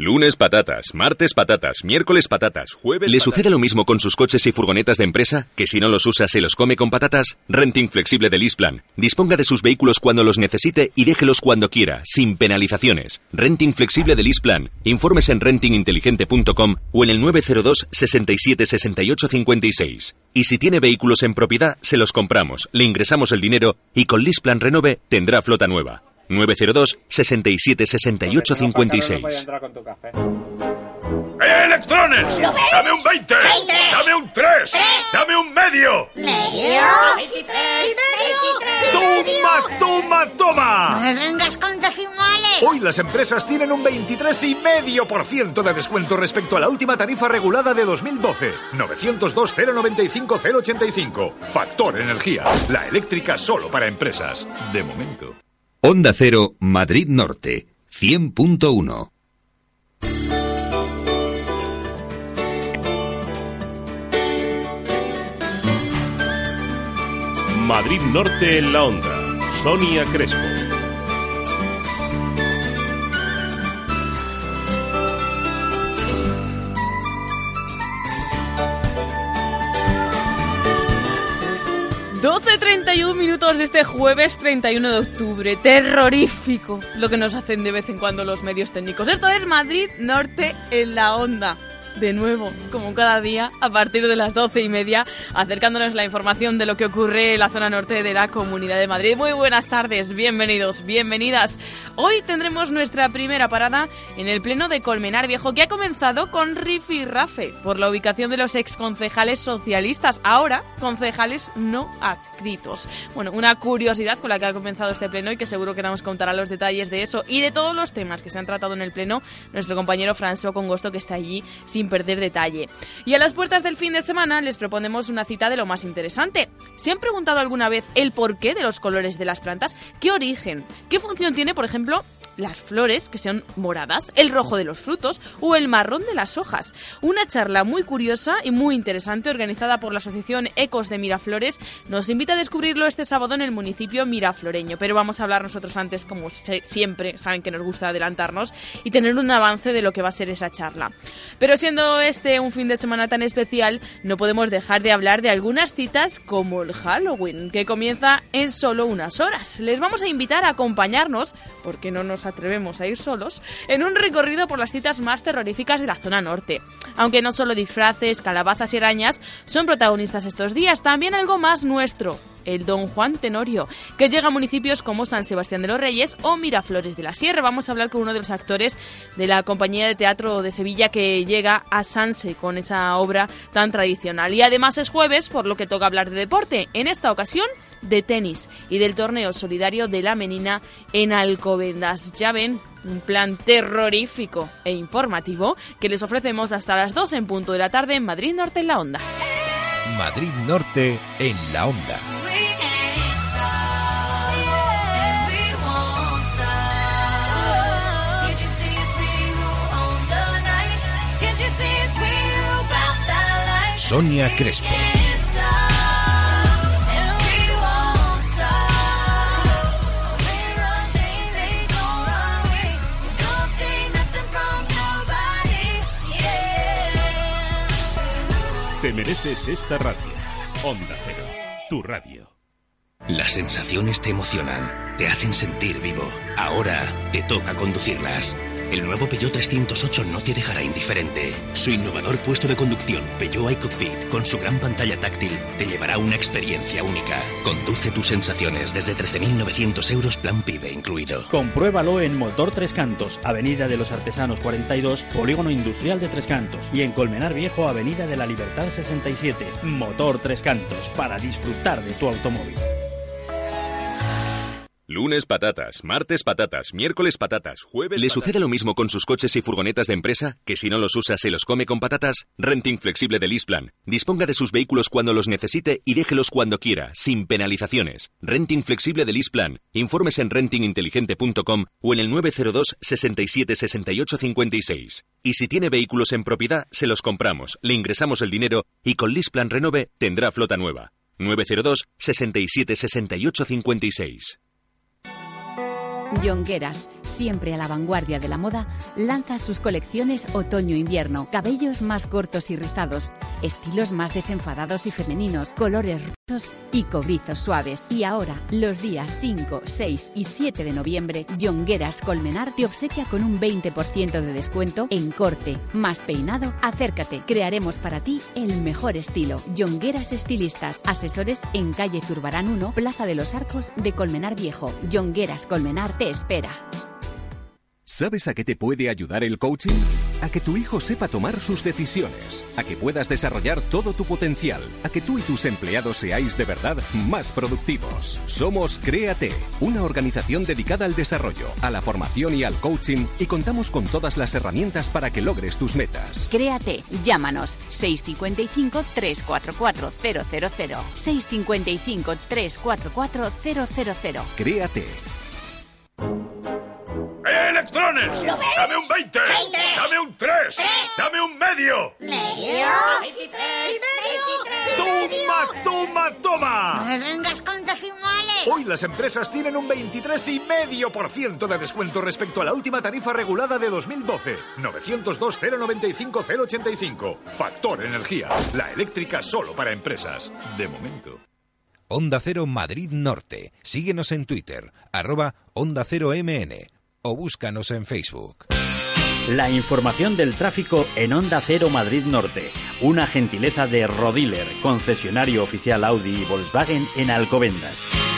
Lunes patatas, martes patatas, miércoles patatas, jueves. ¿Le sucede lo mismo con sus coches y furgonetas de empresa? ¿Que si no los usa se los come con patatas? Renting flexible de Lisplan. Disponga de sus vehículos cuando los necesite y déjelos cuando quiera, sin penalizaciones. Renting flexible de Lisplan. Informes en rentinginteligente.com o en el 902 67 68 56. Y si tiene vehículos en propiedad, se los compramos, le ingresamos el dinero y con Lisplan Renove tendrá flota nueva. 902 67 68 56. ¡Eh, electrones! ¿Lo ves? ¡Dame un 20! 20. ¡Dame un 3! ¡Dame un medio! ¿Medio? 23. ¡Toma, toma, No toma! me vengas con decimales. Hoy las empresas tienen un 23,5% de descuento respecto a la última tarifa regulada de 2012. 902 095 085. Factor Energía. La eléctrica solo para empresas. De momento. Onda Cero, Madrid Norte, 100.1. Madrid Norte en la onda. Sonia Crespo. ...12.31 minutos de este jueves 31 de octubre. Terrorífico lo que nos hacen de vez en cuando los medios técnicos. Esto es Madrid Norte en la onda. De nuevo, como cada día, a partir de las doce y media, acercándonos la información de lo que ocurre en la zona norte de la Comunidad de Madrid. Muy buenas tardes, bienvenidos, bienvenidas. Hoy tendremos nuestra primera parada en el Pleno de Colmenar Viejo, que ha comenzado con Rifi Rafe, por la ubicación de los exconcejales socialistas, ahora concejales no adscritos. Bueno, una curiosidad con la que ha comenzado este Pleno y que seguro que nos contará los detalles de eso y de todos los temas que se han tratado en el Pleno nuestro compañero François Congosto, que está allí sin perder detalle. Y a las puertas del fin de semana les proponemos una cita de lo más interesante. ¿Se han preguntado alguna vez el porqué de los colores de las plantas? ¿Qué origen? ¿Qué función tiene, por ejemplo, las flores, que son moradas, el rojo de los frutos o el marrón de las hojas. Una charla muy curiosa y muy interesante organizada por la Asociación Ecos de Miraflores nos invita a descubrirlo este sábado en el municipio mirafloreño. Pero vamos a hablar nosotros antes, como siempre, saben que nos gusta adelantarnos y tener un avance de lo que va a ser esa charla. Pero siendo este un fin de semana tan especial, no podemos dejar de hablar de algunas citas como el Halloween, que comienza en solo unas horas. Les vamos a invitar a acompañarnos, porque no nos atrevemos a ir solos, en un recorrido por las citas más terroríficas de la zona norte. Aunque no solo disfraces, calabazas y arañas son protagonistas estos días, también algo más nuestro, el Don Juan Tenorio, que llega a municipios como San Sebastián de los Reyes o Miraflores de la Sierra. Vamos a hablar con uno de los actores de la compañía de teatro de Sevilla que llega a Sanse con esa obra tan tradicional. Y además es jueves, por lo que toca hablar de deporte. En esta ocasión de tenis y del torneo solidario de la Menina en Alcobendas. Ya ven, un plan terrorífico e informativo que les ofrecemos hasta las 2 en punto de la tarde en Madrid Norte en la Onda. Madrid Norte en la onda. Sonia Crespo. Te mereces esta radio. Onda Cero, tu radio. Las sensaciones te emocionan, te hacen sentir vivo. Ahora te toca conducirlas. El nuevo Peugeot 308 no te dejará indiferente. Su innovador puesto de conducción, Peugeot iCockpit, con su gran pantalla táctil, te llevará una experiencia única. Conduce tus sensaciones desde 13.900 euros plan PIBE incluido. Compruébalo en Motor Tres Cantos, Avenida de los Artesanos 42, Polígono Industrial de Tres Cantos. Y en Colmenar Viejo, Avenida de la Libertad 67. Motor Tres Cantos, para disfrutar de tu automóvil. Lunes patatas, martes patatas, miércoles patatas, jueves. ¿Le sucede lo mismo con sus coches y furgonetas de empresa? ¿Que si no los usa se los come con patatas? Renting flexible de Lisplan. Disponga de sus vehículos cuando los necesite y déjelos cuando quiera, sin penalizaciones. Renting flexible de Lisplan. Informes en rentinginteligente.com o en el 902 67 68 56. Y si tiene vehículos en propiedad, se los compramos, le ingresamos el dinero y con Lisplan Renove tendrá flota nueva. 902 67 68 56. Yongueras, siempre a la vanguardia de la moda, lanza sus colecciones otoño-invierno. Cabellos más cortos y rizados, estilos más desenfadados y femeninos, colores rotos y cobrizos suaves. Y ahora, los días 5, 6 y 7 de noviembre, Yongueras Colmenar te obsequia con un 20% de descuento en corte, más peinado. Acércate, crearemos para ti el mejor estilo. Yongueras Estilistas, asesores en calle Zurbarán 1, Plaza de los Arcos de Colmenar Viejo. Yongueras Colmenar te espera. ¿Sabes a qué te puede ayudar el coaching? A que tu hijo sepa tomar sus decisiones, a que puedas desarrollar todo tu potencial, a que tú y tus empleados seáis de verdad más productivos. Somos Créate, una organización dedicada al desarrollo, a la formación y al coaching y contamos con todas las herramientas para que logres tus metas. Créate, llámanos 655 344 000 655 344 000 Créate. ¡Electrones! ¡Dame un 20! ¡Dame un 3! ¡Dame un medio! ¿Medio? 23. ¡Toma, toma, No toma! me vengas con decimales. Hoy las empresas tienen un 23,5% de descuento respecto a la última tarifa regulada de 2012. 902 095 085. Factor Energía. La eléctrica solo para empresas. De momento. Onda Cero Madrid Norte. Síguenos en Twitter, arroba Onda Cero MN o búscanos en Facebook. La información del tráfico en Onda Cero Madrid Norte. Una gentileza de Rodiler, concesionario oficial Audi y Volkswagen en Alcobendas.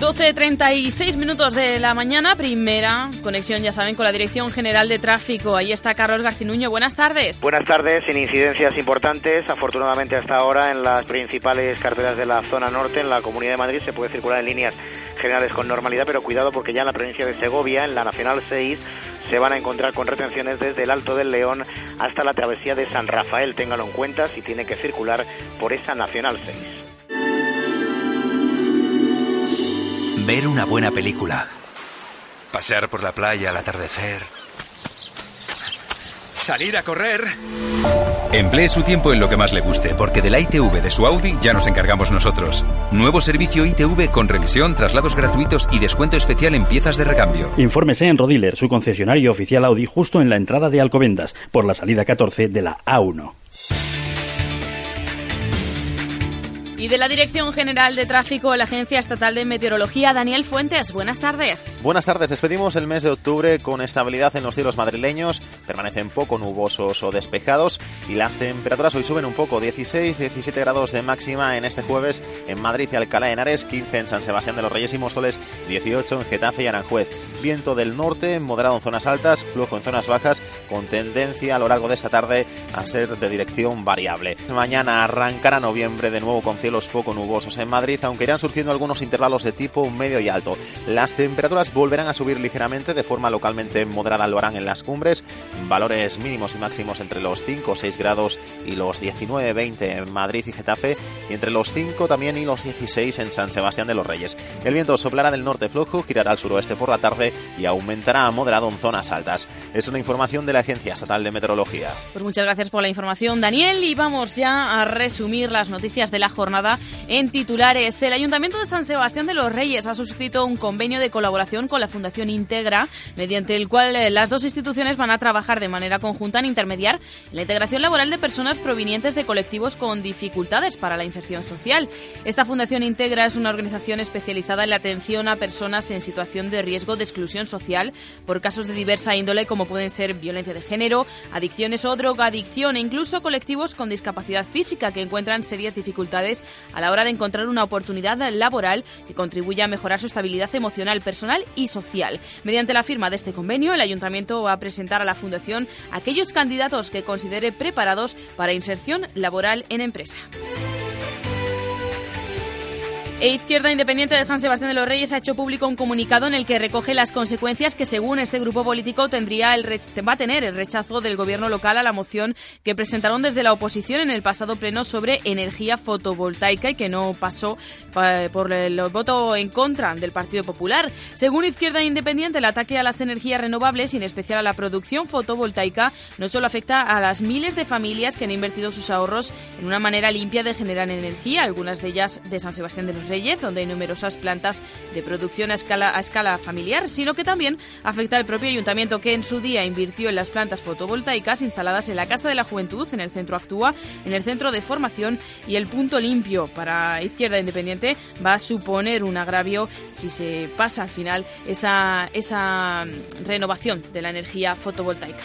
12.36 minutos de la mañana, primera conexión, ya saben, con la Dirección General de Tráfico. Ahí está Carlos Garcinuño. Buenas tardes. Buenas tardes, sin incidencias importantes. Afortunadamente hasta ahora en las principales carreteras de la zona norte, en la Comunidad de Madrid, se puede circular en líneas generales con normalidad, pero cuidado porque ya en la provincia de Segovia, en la Nacional 6, se van a encontrar con retenciones desde el Alto del León hasta la travesía de San Rafael. Téngalo en cuenta si tiene que circular por esa Nacional 6. Ver una buena película. Pasear por la playa al atardecer. Salir a correr. Emplee su tiempo en lo que más le guste, porque de la ITV de su Audi ya nos encargamos nosotros. Nuevo servicio ITV con revisión, traslados gratuitos y descuento especial en piezas de recambio. Infórmese en Rodiler, su concesionario oficial Audi, justo en la entrada de Alcobendas, por la salida 14 de la A1. Y de la Dirección General de Tráfico, la Agencia Estatal de Meteorología, Daniel Fuentes. Buenas tardes. Buenas tardes, despedimos el mes de octubre con estabilidad en los cielos madrileños, permanecen poco nubosos o despejados y las temperaturas hoy suben un poco, 16-17 grados de máxima en este jueves en Madrid y Alcalá de Henares, 15 en San Sebastián de los Reyes y Móstoles, 18 en Getafe y Aranjuez. Viento del norte, moderado en zonas altas, flujo en zonas bajas, con tendencia a lo largo de esta tarde a ser de dirección variable. Mañana arrancará noviembre de nuevo con cielos poco nubosos en Madrid, aunque irán surgiendo algunos intervalos de tipo medio y alto. Las temperaturas volverán a subir ligeramente de forma localmente moderada, lo harán en las cumbres, valores mínimos y máximos entre los 5 o 6 grados y los 19-20 en Madrid y Getafe, y entre los 5 también y los 16 en San Sebastián de los Reyes. El viento soplará del norte flojo, girará al suroeste por la tarde y aumentará a moderado en zonas altas. Es una información de la Agencia Estatal de Meteorología. Pues muchas gracias por la información, Daniel. Y vamos ya a resumir las noticias de la jornada en titulares. El Ayuntamiento de San Sebastián de los Reyes ha suscrito un convenio de colaboración con la Fundación Integra, mediante el cual eh, las dos instituciones van a trabajar de manera conjunta en intermediar la integración laboral de personas provenientes de colectivos con dificultades para la inserción social. Esta Fundación Integra es una organización especializada en la atención a personas en situación de riesgo de exclusión social por casos de diversa índole como pueden ser violencia de género, adicciones o drogadicción e incluso colectivos con discapacidad física que encuentran serias dificultades a la hora de encontrar una oportunidad laboral que contribuya a mejorar su estabilidad emocional, personal y social. Mediante la firma de este convenio, el Ayuntamiento va a presentar a la Fundación aquellos candidatos que considere preparados para inserción laboral en empresa. E Izquierda Independiente de San Sebastián de los Reyes ha hecho público un comunicado en el que recoge las consecuencias que según este grupo político tendría el va a tener el rechazo del gobierno local a la moción que presentaron desde la oposición en el pasado pleno sobre energía fotovoltaica y que no pasó por el voto en contra del Partido Popular. Según Izquierda Independiente, el ataque a las energías renovables y en especial a la producción fotovoltaica no solo afecta a las miles de familias que han invertido sus ahorros en una manera limpia de generar energía, algunas de ellas de San Sebastián de los Reyes, donde hay numerosas plantas de producción a escala, familiar, sino que también afecta al propio ayuntamiento que en su día invirtió en las plantas fotovoltaicas instaladas en la Casa de la Juventud, en el Centro Actúa, en el Centro de Formación y el Punto Limpio. Para Izquierda Independiente va a suponer un agravio si se pasa al final esa, esa renovación de la energía fotovoltaica.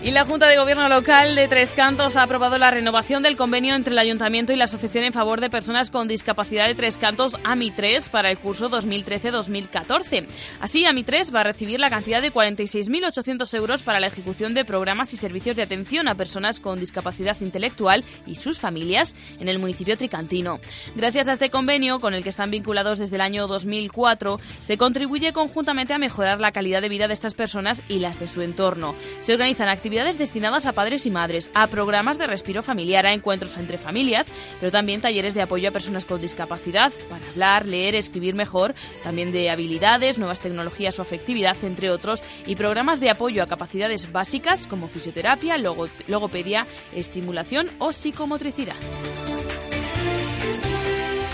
Y la Junta de Gobierno Local de Tres Cantos ha aprobado la renovación del convenio entre el Ayuntamiento y la Asociación en favor de personas con discapacidad de Tres Cantos AMI3 para el curso 2013-2014. Así, AMI3 va a recibir la cantidad de 46.800 euros para la ejecución de programas y servicios de atención a personas con discapacidad intelectual y sus familias en el municipio tricantino. Gracias a este convenio, con el que están vinculados desde el año 2004, se contribuye conjuntamente a mejorar la calidad de vida de estas personas y las de su entorno. Se organizan actividades destinadas a padres y madres, a programas de respiro familiar, a encuentros entre familias, pero también talleres de apoyo a personas con discapacidad para hablar, leer, escribir mejor, también de habilidades, nuevas tecnologías o afectividad, entre otros, y programas de apoyo a capacidades básicas como fisioterapia, logopedia, estimulación o psicomotricidad.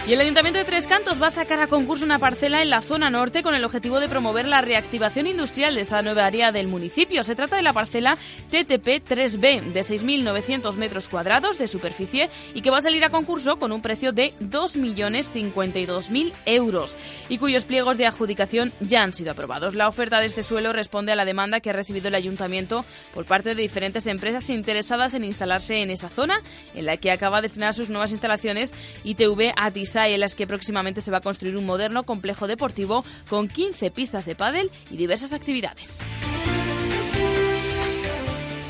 Y el Ayuntamiento de Tres Cantos va a sacar a concurso una parcela en la zona norte con el objetivo de promover la reactivación industrial de esta nueva área del municipio. Se trata de la parcela TTP 3B de 6.900 metros cuadrados de superficie y que va a salir a concurso con un precio de 2.052.000 euros y cuyos pliegos de adjudicación ya han sido aprobados. La oferta de este suelo responde a la demanda que ha recibido el Ayuntamiento por parte de diferentes empresas interesadas en instalarse en esa zona en la que acaba de destinar sus nuevas instalaciones ITV Atis en las que próximamente se va a construir un moderno complejo deportivo con 15 pistas de pádel y diversas actividades.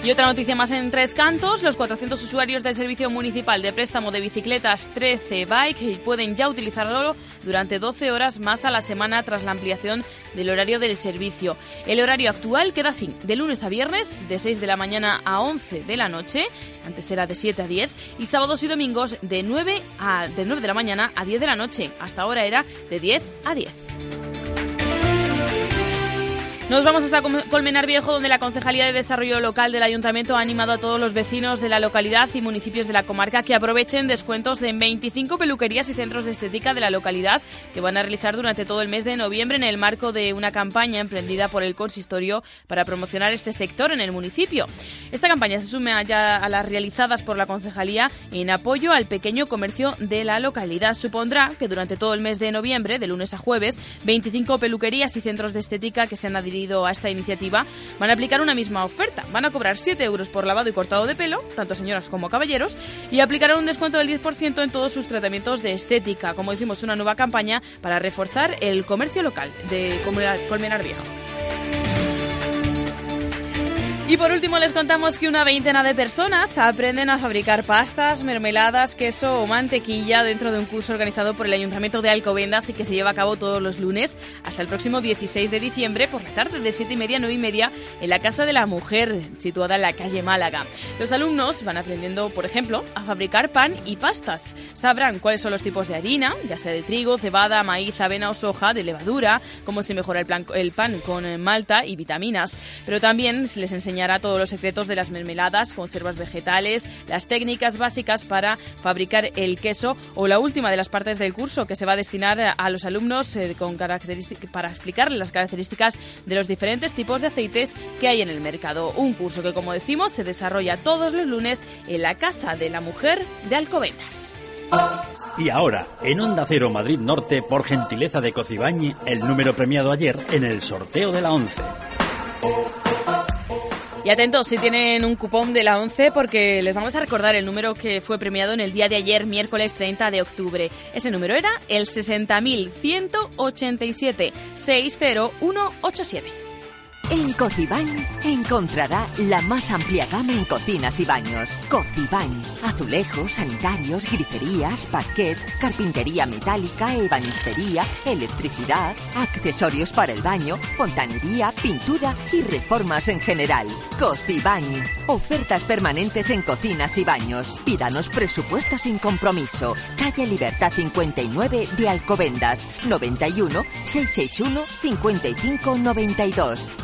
Y otra noticia más en tres cantos, los 400 usuarios del Servicio Municipal de Préstamo de Bicicletas 13 Bike pueden ya utilizarlo durante 12 horas más a la semana tras la ampliación del horario del servicio. El horario actual queda así, de lunes a viernes, de 6 de la mañana a 11 de la noche, antes era de 7 a 10, y sábados y domingos de 9, a, de 9 de la mañana a 10 de la noche. Hasta ahora era de 10 a 10. Nos vamos hasta Colmenar Viejo, donde la Concejalía de Desarrollo Local del Ayuntamiento ha animado a todos los vecinos de la localidad y municipios de la comarca que aprovechen descuentos en 25 peluquerías y centros de estética de la localidad que van a realizar durante todo el mes de noviembre en el marco de una campaña emprendida por el consistorio para promocionar este sector en el municipio. Esta campaña se suma ya a las realizadas por la Concejalía en apoyo al pequeño comercio de la localidad. Supondrá que durante todo el mes de noviembre, de lunes a jueves, 25 peluquerías y centros de estética que se han adherido a esta iniciativa van a aplicar una misma oferta. Van a cobrar 7 euros por lavado y cortado de pelo, tanto señoras como caballeros, y aplicarán un descuento del 10% en todos sus tratamientos de estética. Como decimos, una nueva campaña para reforzar el comercio local de Colmenar Viejo. Y por último les contamos que una veintena de personas aprenden a fabricar pastas, mermeladas, queso o mantequilla dentro de un curso organizado por el Ayuntamiento de Alcobendas y que se lleva a cabo todos los lunes hasta el próximo 16 de diciembre por la tarde de 7 y media a 9 y media en la Casa de la Mujer, situada en la calle Málaga. Los alumnos van aprendiendo, por ejemplo, a fabricar pan y pastas. Sabrán cuáles son los tipos de harina, ya sea de trigo, cebada, maíz, avena o soja, de levadura, cómo se mejora el, el pan con malta y vitaminas. Pero también se les enseña enseñará todos los secretos de las mermeladas, conservas vegetales, las técnicas básicas para fabricar el queso o la última de las partes del curso que se va a destinar a los alumnos eh, con para explicarles las características de los diferentes tipos de aceites que hay en el mercado. Un curso que, como decimos, se desarrolla todos los lunes en la Casa de la Mujer de Alcobendas. Y ahora, en Onda Cero Madrid Norte, por gentileza de Cocibañi, el número premiado ayer en el sorteo de la 11. Y atentos si tienen un cupón de la 11 porque les vamos a recordar el número que fue premiado en el día de ayer, miércoles 30 de octubre. Ese número era el 60.187 60187. En Cocibañ encontrará la más amplia gama en cocinas y baños. Cocibañ, azulejos, sanitarios, griferías, parquet, carpintería metálica, ebanistería, electricidad, accesorios para el baño, fontanería, pintura y reformas en general. Cocibañ, ofertas permanentes en cocinas y baños. Pídanos presupuesto sin compromiso. Calle Libertad 59 de Alcobendas, 91 661 5592.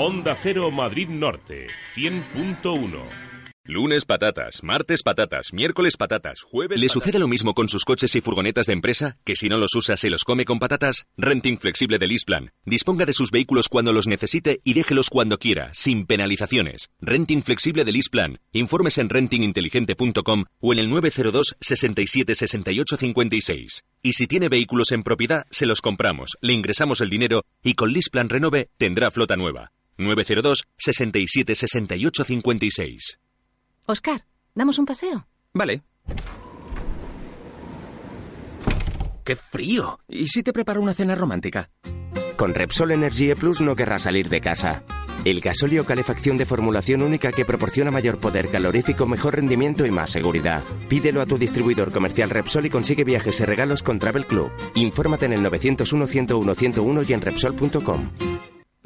Onda Cero Madrid Norte, 100.1. Lunes patatas, martes patatas, miércoles patatas, jueves. ¿Le sucede lo mismo con sus coches y furgonetas de empresa? ¿Que si no los usa se los come con patatas? Renting flexible de Lisplan. Disponga de sus vehículos cuando los necesite y déjelos cuando quiera, sin penalizaciones. Renting flexible de Lisplan. Informes en rentinginteligente.com o en el 902 67 68 56. Y si tiene vehículos en propiedad, se los compramos, le ingresamos el dinero y con Lisplan Renove tendrá flota nueva. 902 67 68 56. Oscar, ¿damos un paseo? Vale. ¡Qué frío! ¿Y si te preparo una cena romántica? Con Repsol Energy Plus no querrás salir de casa. El gasóleo calefacción de formulación única que proporciona mayor poder calorífico, mejor rendimiento y más seguridad. Pídelo a tu distribuidor comercial Repsol y consigue viajes y regalos con Travel Club. Infórmate en el 901 101 101 y en Repsol.com.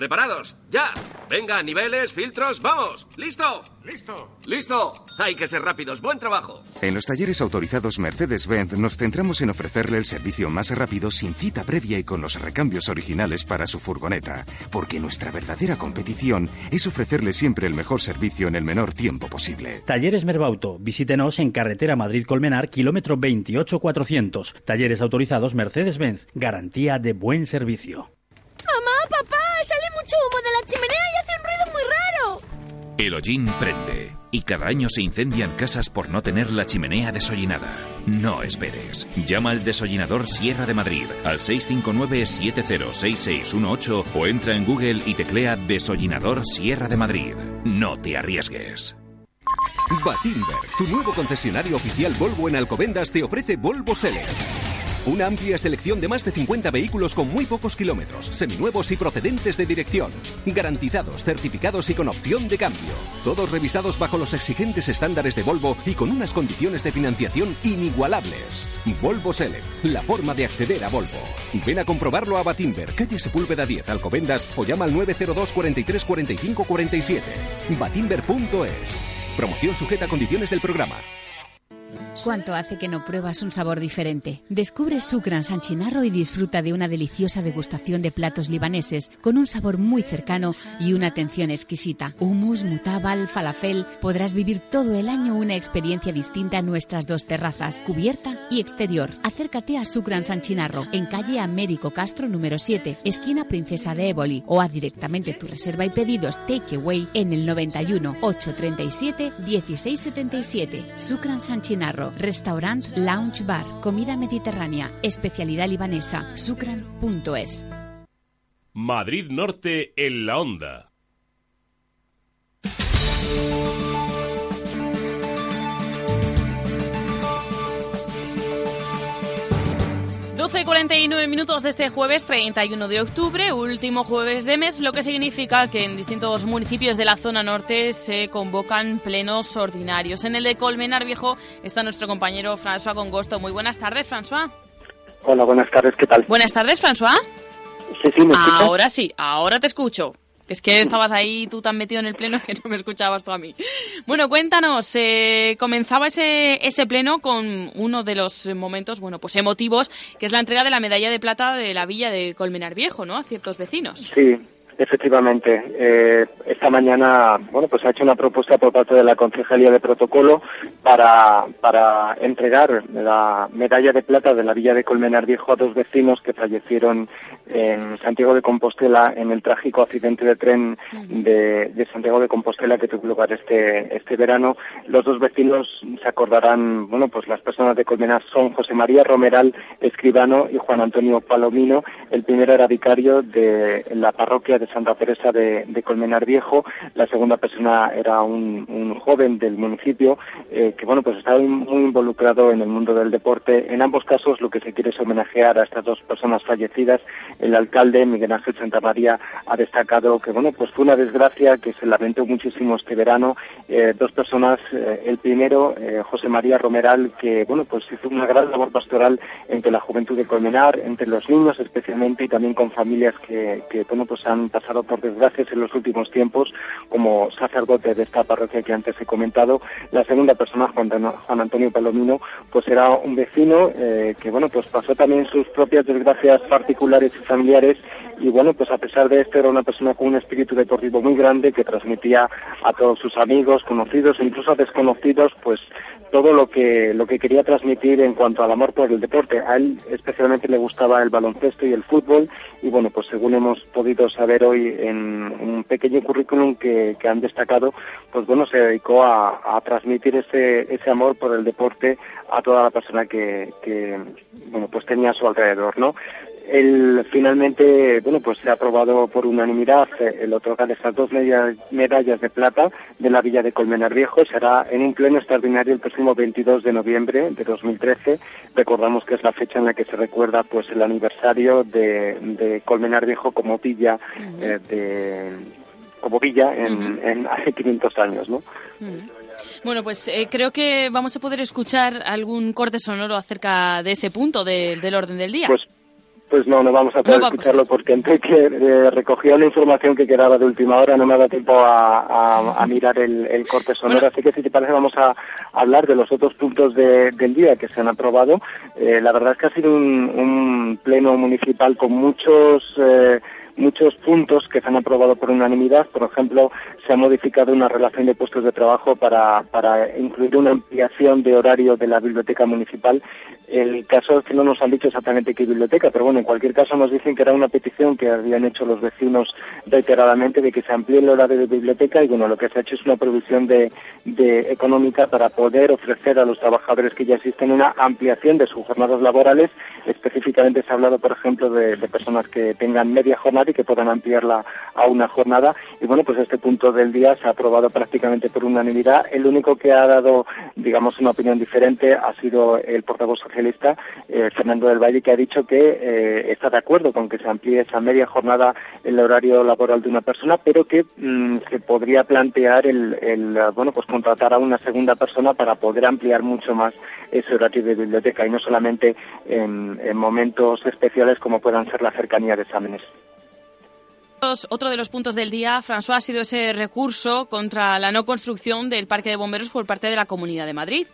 ¿Preparados? ¡Ya! Venga, niveles, filtros, ¡vamos! ¿Listo? ¡Listo! ¡Listo! Hay que ser rápidos. ¡Buen trabajo! En los talleres autorizados Mercedes-Benz nos centramos en ofrecerle el servicio más rápido sin cita previa y con los recambios originales para su furgoneta, porque nuestra verdadera competición es ofrecerle siempre el mejor servicio en el menor tiempo posible. Talleres Merbauto. Visítenos en carretera Madrid-Colmenar, kilómetro 28400. Talleres autorizados Mercedes-Benz. Garantía de buen servicio. Mamá, papá, sale mucho humo de la chimenea y hace un ruido muy raro. El hollín prende y cada año se incendian casas por no tener la chimenea desollinada. No esperes. Llama al desollinador Sierra de Madrid al 659-706618 o entra en Google y teclea desollinador Sierra de Madrid. No te arriesgues. Batimber, tu nuevo concesionario oficial Volvo en Alcobendas te ofrece Volvo Select. Una amplia selección de más de 50 vehículos con muy pocos kilómetros, seminuevos y procedentes de dirección. Garantizados, certificados y con opción de cambio. Todos revisados bajo los exigentes estándares de Volvo y con unas condiciones de financiación inigualables. Volvo Select, la forma de acceder a Volvo. Ven a comprobarlo a Batimber, calle Sepúlveda 10, Alcobendas o llama al 902 43 45 47. Batimber.es. Promoción sujeta a condiciones del programa. ¿Cuánto hace que no pruebas un sabor diferente? Descubre Sucran San Chinarro y disfruta de una deliciosa degustación de platos libaneses con un sabor muy cercano y una atención exquisita. Hummus, mutabal, falafel. Podrás vivir todo el año una experiencia distinta en nuestras dos terrazas, cubierta y exterior. Acércate a Sucran San Chinarro en calle Américo Castro número 7, esquina Princesa de Éboli o haz directamente tu reserva y pedidos takeaway en el 91 837 1677. Sucran San Chinarro. Restaurant Lounge Bar, comida mediterránea, especialidad libanesa, sucran.es. Madrid Norte en la Onda. 12.49 minutos de este jueves 31 de octubre, último jueves de mes, lo que significa que en distintos municipios de la zona norte se convocan plenos ordinarios. En el de Colmenar Viejo está nuestro compañero François Congosto. Muy buenas tardes, François. Hola, buenas tardes, ¿qué tal? Buenas tardes, François. Sí, sí, ¿me escuchas? Ahora sí, ahora te escucho. Es que estabas ahí tú tan metido en el pleno que no me escuchabas tú a mí. Bueno, cuéntanos, eh, comenzaba ese, ese pleno con uno de los momentos, bueno, pues emotivos, que es la entrega de la medalla de plata de la villa de Colmenar Viejo, ¿no? A ciertos vecinos. Sí, efectivamente. Eh, esta mañana, bueno, pues ha hecho una propuesta por parte de la Concejalía de Protocolo para, para entregar la medalla de plata de la villa de Colmenar Viejo a dos vecinos que fallecieron en Santiago de Compostela en el trágico accidente de tren de, de Santiago de Compostela que tuvo lugar este, este verano. Los dos vecinos se acordarán, bueno, pues las personas de Colmenar son José María Romeral Escribano y Juan Antonio Palomino. El primero era vicario de la parroquia de Santa Teresa de, Colmenar Viejo. La segunda persona era un, joven del municipio eh, que, bueno, pues estaba muy involucrado en el mundo del deporte. En ambos casos lo que se quiere es homenajear a estas dos personas fallecidas. El alcalde, Miguel Ángel Santamaría, ha destacado que, bueno, pues fue una desgracia que se lamentó muchísimo este verano. Eh, dos personas, eh, el primero, José María Romeral, que, bueno, pues hizo una gran labor pastoral entre la juventud de Colmenar, entre los niños especialmente y también con familias que, que bueno, pues han pasado por desgracias en los últimos tiempos como sacerdote de esta parroquia que antes he comentado. La segunda persona, Juan, Antonio Palomino, pues era un vecino eh, que, bueno, pues pasó también sus propias desgracias particulares y familiares y bueno, pues a pesar de esto era una persona con un espíritu deportivo muy grande que transmitía a todos sus amigos, conocidos e incluso a desconocidos, pues todo lo que lo que quería transmitir en cuanto al amor por el deporte. A él especialmente le gustaba el baloncesto y el fútbol y bueno, pues según hemos podido saber hoy en un pequeño currículum que, que han destacado, pues bueno, se dedicó a, a transmitir ese, ese amor por el deporte a toda la persona que, que bueno, pues tenía a su alrededor, ¿no? Él finalmente, bueno, pues se ha aprobado por unanimidad eh, el otorgar estas dos medallas de plata de la Villa de Colmenar Viejo. Será en un pleno extraordinario el próximo 22 de noviembre de 2013. Recordamos que es la fecha en la que se recuerda pues el aniversario de, de Colmenar Viejo como villa eh, de como villa en, en hace 500 años, ¿no? Bueno, pues eh, creo que vamos a poder escuchar algún corte sonoro acerca de ese punto de- del orden del día. Pues Pues no, no vamos a poder No vamos. escucharlo porque entre que eh, recogía la información que quedaba de última hora no me ha dado tiempo a, a- a mirar el, el corte sonoro. Así que si te parece vamos a hablar de los otros puntos de- del día que se han aprobado. Eh, la verdad es que ha sido un, un pleno municipal con muchos... eh, muchos puntos que se han aprobado por unanimidad. Por ejemplo, se ha modificado una relación de puestos de trabajo para, para incluir una ampliación de horario de la biblioteca municipal. El caso es que no nos han dicho exactamente qué biblioteca, pero bueno, en cualquier caso nos dicen que era una petición que habían hecho los vecinos reiteradamente de que se amplíe el horario de biblioteca y bueno, lo que se ha hecho es una provisión de, económica para poder ofrecer a los trabajadores que ya existen una ampliación de sus jornadas laborales. Específicamente se ha hablado, por ejemplo, de personas que tengan media jornada y que puedan ampliarla a una jornada. Y bueno, pues este punto del día se ha aprobado prácticamente por unanimidad. El único que ha dado, digamos, una opinión diferente ha sido el portavoz socialista, eh, Fernando del Valle, que ha dicho que eh, está de acuerdo con que se amplíe esa media jornada el horario laboral de una persona, pero que mm, se podría plantear el, bueno, pues contratar a una segunda persona para poder ampliar mucho más ese horario de biblioteca y no solamente en, en momentos especiales como puedan ser la cercanía de exámenes. Otro de los puntos del día, François, ha sido ese recurso contra la no construcción del Parque de Bomberos por parte de la Comunidad de Madrid.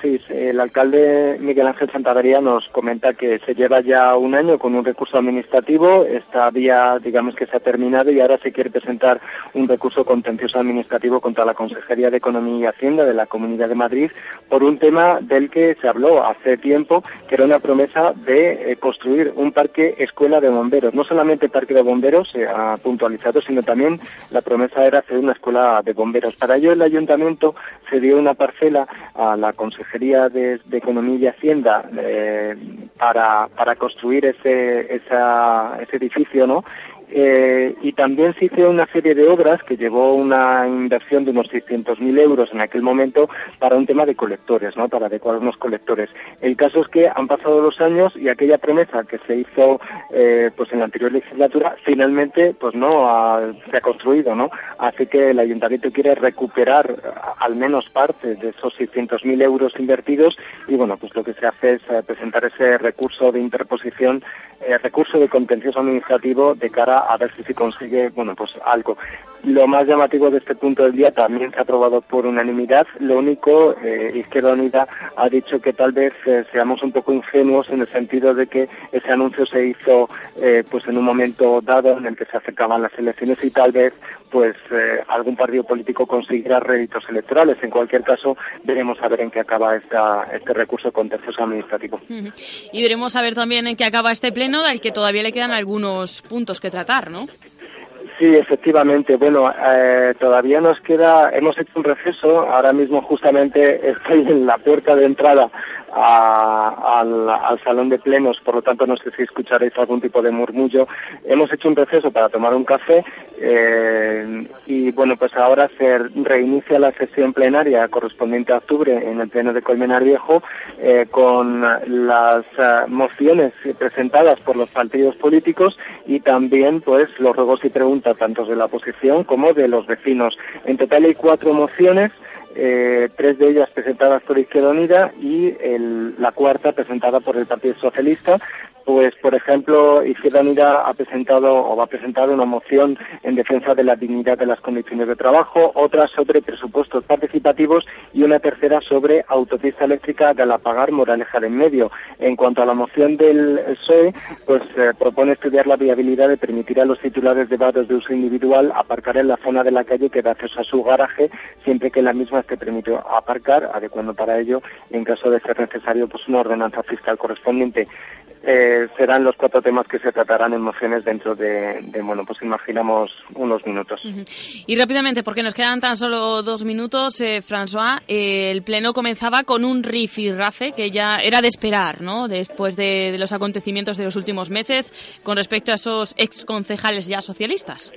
Sí, el alcalde Miguel Ángel Santagaría nos comenta que se lleva ya un año con un recurso administrativo, esta vía digamos que se ha terminado y ahora se quiere presentar un recurso contencioso administrativo contra la Consejería de Economía y Hacienda de la Comunidad de Madrid por un tema del que se habló hace tiempo, que era una promesa de eh, construir un parque escuela de bomberos. No solamente parque de bomberos se ha puntualizado, sino también la promesa era hacer una escuela de bomberos. Para ello el ayuntamiento se dio una parcela a la Consejería de, de Economía y Hacienda eh, para, para construir ese, ese edificio, ¿no? Eh, y también se hizo una serie de obras que llevó una inversión de unos 600.000 euros en aquel momento para un tema de colectores, ¿no? para adecuar unos colectores. El caso es que han pasado los años y aquella promesa que se hizo eh, pues en la anterior legislatura finalmente pues no se ha construido. ¿no? Así que el ayuntamiento quiere recuperar a- al menos parte de esos 600.000 euros invertidos y bueno, pues lo que se hace es eh, presentar ese recurso de interposición, eh, recurso de contencioso administrativo de cara a ver si se consigue, bueno, pues algo. Lo más llamativo de este punto del día también se ha aprobado por unanimidad. Lo único, eh, Izquierda Unida ha dicho que tal vez eh, seamos un poco ingenuos en el sentido de que ese anuncio se hizo eh, pues en un momento dado en el que se acercaban las elecciones y tal vez pues eh, algún partido político consiguiera réditos electorales. En cualquier caso, veremos a ver en qué acaba esta, este recurso contencioso administrativo. Y veremos a ver también en qué acaba este pleno, al que todavía le quedan algunos puntos que tratar, ¿no? Sí, efectivamente. Bueno, eh, todavía nos queda, hemos hecho un receso. Ahora mismo justamente estoy en la puerta de entrada al, al salón de plenos, por lo tanto no sé si escucharéis algún tipo de murmullo. Hemos hecho un receso para tomar un café eh, y bueno, pues ahora se reinicia la sesión plenaria correspondiente a octubre en el pleno de Colmenar Viejo eh, con las eh, mociones presentadas por los partidos políticos y también pues los ruegos y preguntas tanto de la oposición como de los vecinos. En total hay cuatro mociones, eh, tres de ellas presentadas por Izquierda Unida y la cuarta presentada por el Partido Socialista. Pues, por ejemplo, Izquierda Unida ha presentado o va a presentar una moción en defensa de la dignidad de las condiciones de trabajo, otra sobre presupuestos participativos y una tercera sobre autopista eléctrica Galapagar Moraleja de en medio. En cuanto a la moción del PSOE, pues eh, propone estudiar la viabilidad de permitir a los titulares de vados de uso individual aparcar en la zona de la calle que da acceso a su garaje, siempre que la misma esté permitido aparcar, adecuando para ello, en caso de ser necesario, pues una ordenanza fiscal correspondiente. Eh, serán los cuatro temas que se tratarán en mociones dentro de, de, bueno, pues imaginamos unos minutos. Y rápidamente, porque nos quedan tan solo dos minutos, eh, François, eh, el pleno comenzaba con un rifirrafe que ya era de esperar, ¿no? Después de, de los acontecimientos de los últimos meses con respecto a esos ex concejales ya socialistas.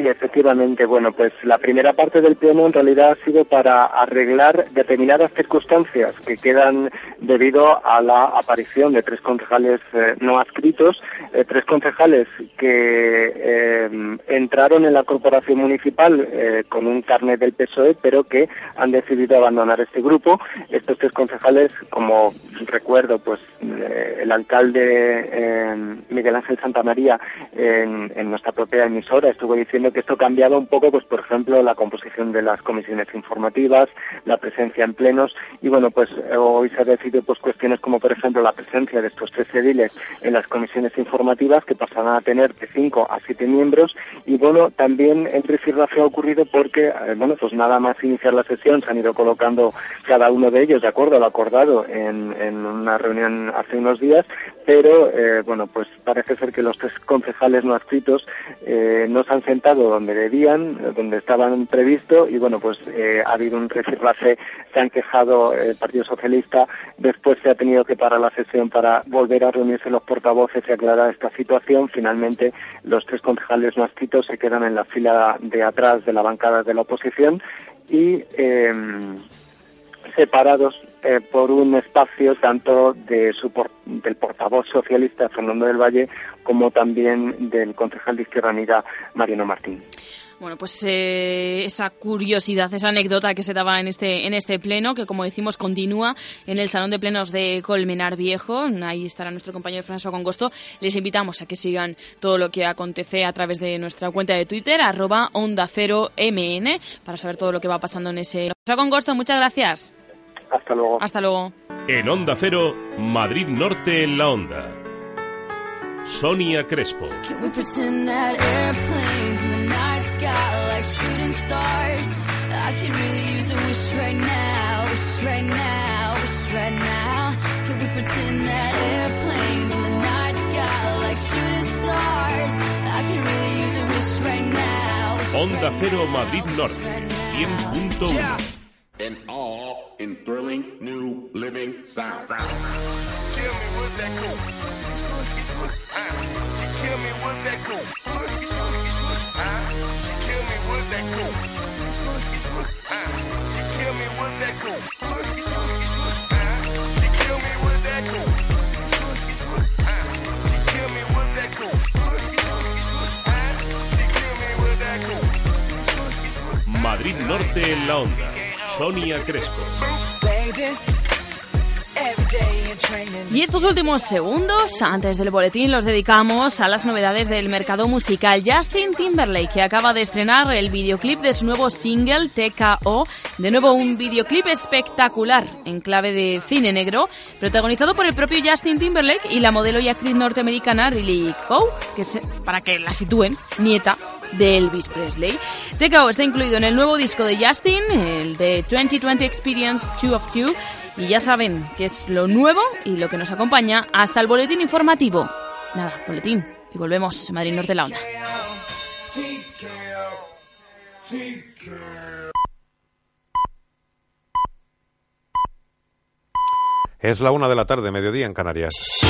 Sí, efectivamente. Bueno, pues la primera parte del pleno en realidad ha sido para arreglar determinadas circunstancias que quedan debido a la aparición de tres concejales eh, no adscritos, eh, tres concejales que eh, entraron en la corporación municipal con un carnet del PSOE, pero que han decidido abandonar este grupo. Estos tres concejales, como recuerdo, pues el alcalde Miguel Ángel Santamaría en, en nuestra propia emisora estuvo diciendo que esto cambiaba un poco, pues por ejemplo, la composición de las comisiones informativas, la presencia en plenos y bueno, pues eh, hoy se ha decidido pues cuestiones como por ejemplo la presencia de estos tres ediles en las comisiones informativas que pasarán a tener de cinco a siete miembros y bueno, también el rifirrafe ha ocurrido porque eh, bueno, pues nada más iniciar la sesión se han ido colocando cada uno de ellos de acuerdo a lo acordado en, una reunión hace unos días, pero eh, bueno, pues parece ser que los tres concejales no adscritos no se han sentado donde debían, eh, donde estaban previstos y bueno, pues eh, ha habido un rifirrafe, se han quejado el Partido Socialista, después se ha tenido que parar la sesión para volver a reunirse los portavoces y aclarar esta situación. Finalmente, los tres concejales no adscritos se quedan en la fila de atrás de la bancada de la oposición y eh, separados eh, por un espacio tanto de su por- del portavoz socialista Fernando del Valle como también del concejal de Izquierda Unida Mariano Martín. Bueno, pues eh, esa curiosidad, esa anécdota que se daba en este en este pleno, que como decimos continúa en el Salón de Plenos de Colmenar Viejo. Ahí estará nuestro compañero François Congosto. Les invitamos a que sigan todo lo que acontece a través de nuestra cuenta de Twitter, arroba onda cero mn, para saber todo lo que va pasando en ese... François Congosto, muchas gracias. Hasta luego. Hasta luego. En Onda Cero, Madrid Norte en la Onda. Sonia Crespo. Can we pretend that airplanes in the night sky like shooting stars? I could really use a wish right now, wish right now, wish right now. Can we pretend that airplanes in the night sky like shooting stars? I could really use a wish right now. wish Onda Cero Madrid Norte, 100.1. and all in thrilling new living sound. Kill me with that cool. She kill me with that cool. She kill me with that cool. She kill me with that cool. She kill me with that cool. She kill me with that cool. She kill me with that cool. Madrid Norte en la Onda. Sonia Crespo. Y estos últimos segundos, antes del boletín, los dedicamos a las novedades del mercado musical. Justin Timberlake, que acaba de estrenar el videoclip de su nuevo single, TKO. De nuevo, un videoclip espectacular, en clave de cine negro, protagonizado por el propio Justin Timberlake y la modelo y actriz norteamericana Riley Coe, que se, para que la sitúen, nieta de Elvis Presley. TKO está incluido en el nuevo disco de Justin, el de 2020 Experience 2 of 2, y ya saben que es lo nuevo y lo que nos acompaña hasta el boletín informativo. Nada, boletín. Y volvemos, Madrid Norte la Onda. Es la una de la tarde, mediodía en Canarias.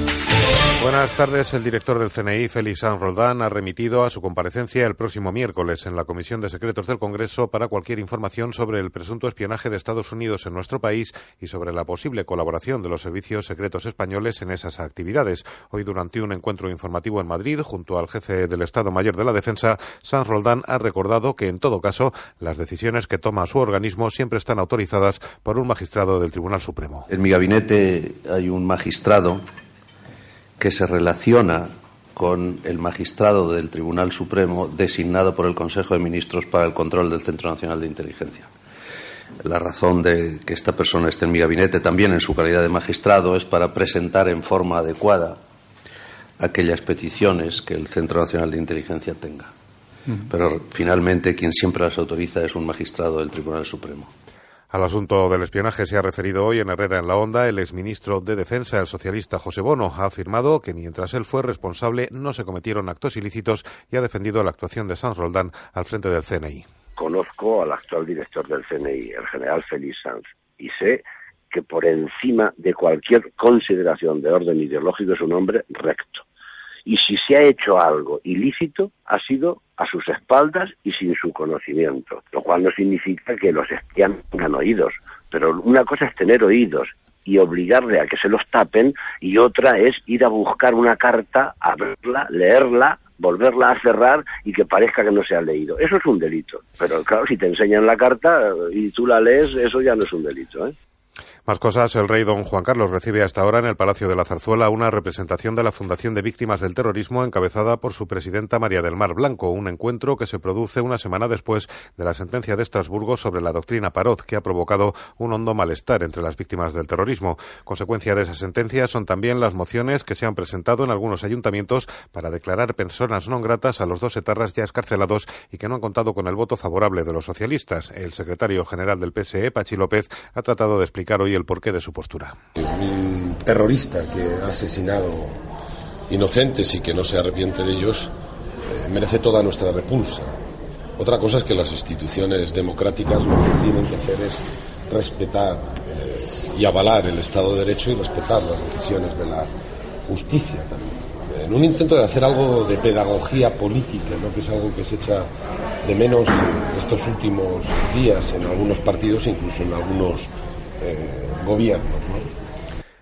Buenas tardes. El director del CNI, Félix San Roldán, ha remitido a su comparecencia el próximo miércoles en la Comisión de Secretos del Congreso para cualquier información sobre el presunto espionaje de Estados Unidos en nuestro país y sobre la posible colaboración de los servicios secretos españoles en esas actividades. Hoy, durante un encuentro informativo en Madrid, junto al jefe del Estado Mayor de la Defensa, San Roldán ha recordado que, en todo caso, las decisiones que toma su organismo siempre están autorizadas por un magistrado del Tribunal Supremo. En mi gabinete hay un magistrado que se relaciona con el magistrado del Tribunal Supremo designado por el Consejo de Ministros para el control del Centro Nacional de Inteligencia. La razón de que esta persona esté en mi gabinete también en su calidad de magistrado es para presentar en forma adecuada aquellas peticiones que el Centro Nacional de Inteligencia tenga. Pero finalmente quien siempre las autoriza es un magistrado del Tribunal Supremo. Al asunto del espionaje se ha referido hoy en Herrera en la Onda el exministro de Defensa, el socialista José Bono. Ha afirmado que mientras él fue responsable no se cometieron actos ilícitos y ha defendido la actuación de Sanz Roldán al frente del CNI. Conozco al actual director del CNI, el general Félix Sanz, y sé que por encima de cualquier consideración de orden ideológico es un hombre recto. Y si se ha hecho algo ilícito, ha sido a sus espaldas y sin su conocimiento, lo cual no significa que los espías tengan oídos, pero una cosa es tener oídos y obligarle a que se los tapen y otra es ir a buscar una carta, abrirla, leerla, volverla a cerrar y que parezca que no se ha leído. Eso es un delito, pero claro, si te enseñan la carta y tú la lees, eso ya no es un delito, ¿eh? Más cosas, el rey don Juan Carlos recibe hasta ahora en el Palacio de la Zarzuela una representación de la Fundación de Víctimas del Terrorismo encabezada por su presidenta María del Mar Blanco, un encuentro que se produce una semana después de la sentencia de Estrasburgo sobre la doctrina Parot, que ha provocado un hondo malestar entre las víctimas del terrorismo. Consecuencia de esa sentencia son también las mociones que se han presentado en algunos ayuntamientos para declarar personas no gratas a los dos etarras ya escarcelados y que no han contado con el voto favorable de los socialistas. El secretario general del PSE, Pachi López, ha tratado de explicar hoy el porqué de su postura. Un terrorista que ha asesinado inocentes y que no se arrepiente de ellos eh, merece toda nuestra repulsa. Otra cosa es que las instituciones democráticas lo que tienen que hacer es respetar eh, y avalar el Estado de Derecho y respetar las decisiones de la justicia también. En un intento de hacer algo de pedagogía política, ¿no? que es algo que se echa de menos estos últimos días en algunos partidos, incluso en algunos eh.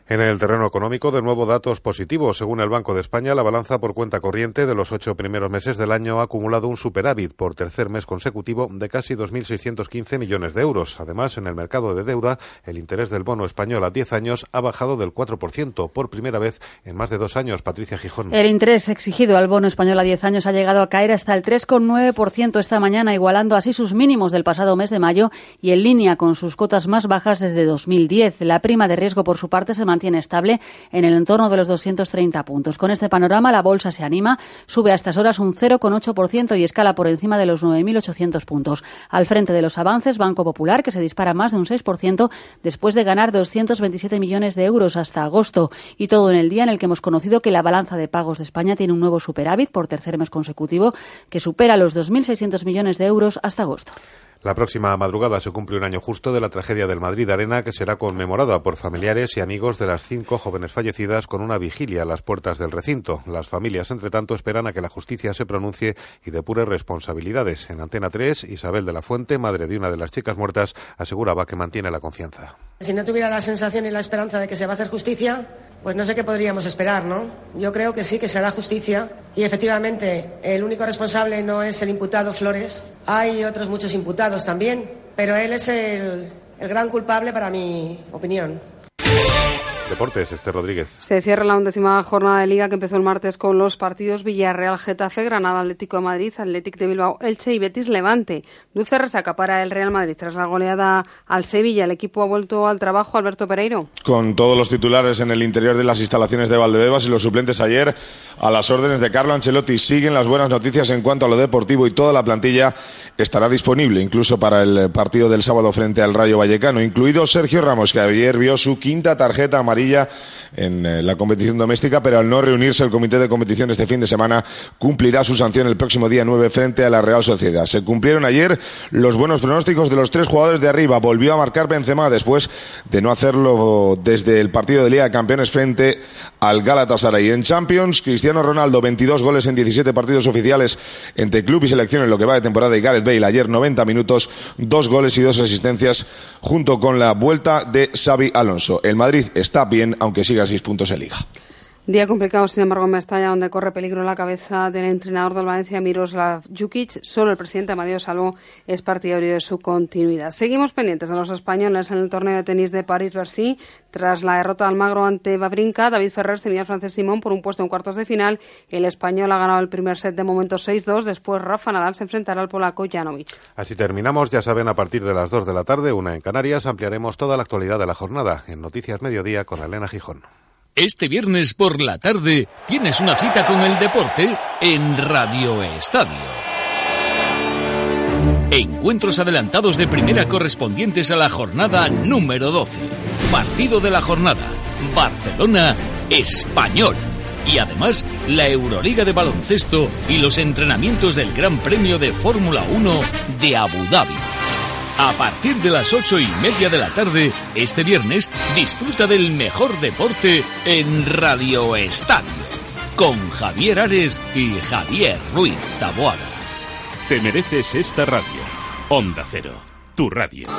En el terreno económico, de nuevo datos positivos. Según el Banco de España, la balanza por cuenta corriente de los ocho primeros meses del año ha acumulado un superávit por tercer mes consecutivo de casi 2.615 millones de euros. Además, en el mercado de deuda, el interés del bono español a 10 años ha bajado del 4% por primera vez en más de dos años. Patricia Gijón. El interés exigido al bono español a 10 años ha llegado a caer hasta el 3,9% esta mañana, igualando así sus mínimos del pasado mes de mayo y en línea con sus cotas más bajas desde 2010. La prima de riesgo, por su parte, se mantiene estable en el entorno de los 230 puntos. Con este panorama, la bolsa se anima, sube a estas horas un 0,8% y escala por encima de los 9.800 puntos. Al frente de los avances, Banco Popular, que se dispara más de un 6% después de ganar 227 millones de euros hasta agosto. Y todo en el día en el que hemos conocido que la balanza de pagos de España tiene un nuevo superávit por tercer mes consecutivo que supera los 2.600 millones de euros hasta agosto. La próxima madrugada se cumple un año justo de la tragedia del Madrid Arena, que será conmemorada por familiares y amigos de las cinco jóvenes fallecidas con una vigilia a las puertas del recinto. Las familias, entre tanto, esperan a que la justicia se pronuncie y depure responsabilidades. En Antena 3, Isabel de la Fuente, madre de una de las chicas muertas, aseguraba que mantiene la confianza. Si no tuviera la sensación y la esperanza de que se va a hacer justicia, pues no sé qué podríamos esperar, ¿no? Yo creo que sí, que se hará justicia y efectivamente el único responsable no es el imputado Flores, hay otros muchos imputados también, pero él es el, gran culpable para mi opinión. Deportes, Este Rodríguez. Se cierra la undécima jornada de Liga que empezó el martes con los partidos Villarreal, Getafe, Granada, Atlético de Madrid, Atlético de Bilbao, Elche y Betis Levante. Dulce resaca para el Real Madrid tras la goleada al Sevilla. El equipo ha vuelto al trabajo, Alberto Pereiro. Con todos los titulares en el interior de las instalaciones de Valdebebas y los suplentes ayer a las órdenes de Carlo Ancelotti. Siguen las buenas noticias en cuanto a lo deportivo y toda la plantilla estará disponible incluso para el partido del sábado frente al Rayo Vallecano, incluido Sergio Ramos, que ayer vio su quinta tarjeta amarilla en eh, la competición doméstica, pero al no reunirse el comité de competición este fin de semana cumplirá su sanción el próximo día 9 frente a la Real Sociedad. Se cumplieron ayer los buenos pronósticos de los tres jugadores de arriba. Volvió a marcar Benzema después de no hacerlo desde el partido de Liga de Campeones frente al Galatasaray. En Champions, Cristiano Ronaldo 22 goles en 17 partidos oficiales entre club y selección en lo que va de temporada y Gareth Bale ayer 90 minutos, dos goles y dos asistencias junto con la vuelta de Xavi Alonso. El Madrid está bien, aunque siga a seis puntos en Liga. Día complicado, sin embargo, en Mestalla, donde corre peligro la cabeza del entrenador del Valencia, Miroslav Jukic. Solo el presidente Amadeo Salvo es partidario de su continuidad. Seguimos pendientes de los españoles en el torneo de tenis de París-Bercy. Tras la derrota de Almagro ante Babrinka, David Ferrer se mide al francés Simón por un puesto en cuartos de final. El español ha ganado el primer set de momento 6-2. Después Rafa Nadal se enfrentará al polaco Janovic. Así terminamos. Ya saben, a partir de las 2 de la tarde, una en Canarias, ampliaremos toda la actualidad de la jornada en Noticias Mediodía con Elena Gijón. Este viernes por la tarde tienes una cita con el deporte en Radio Estadio. Encuentros adelantados de primera correspondientes a la jornada número 12. Partido de la jornada. Barcelona, Español. Y además la Euroliga de baloncesto y los entrenamientos del Gran Premio de Fórmula 1 de Abu Dhabi. A partir de las ocho y media de la tarde, este viernes, disfruta del mejor deporte en Radio Estadio. Con Javier Ares y Javier Ruiz Taboada. Te mereces esta radio. Onda Cero, tu radio.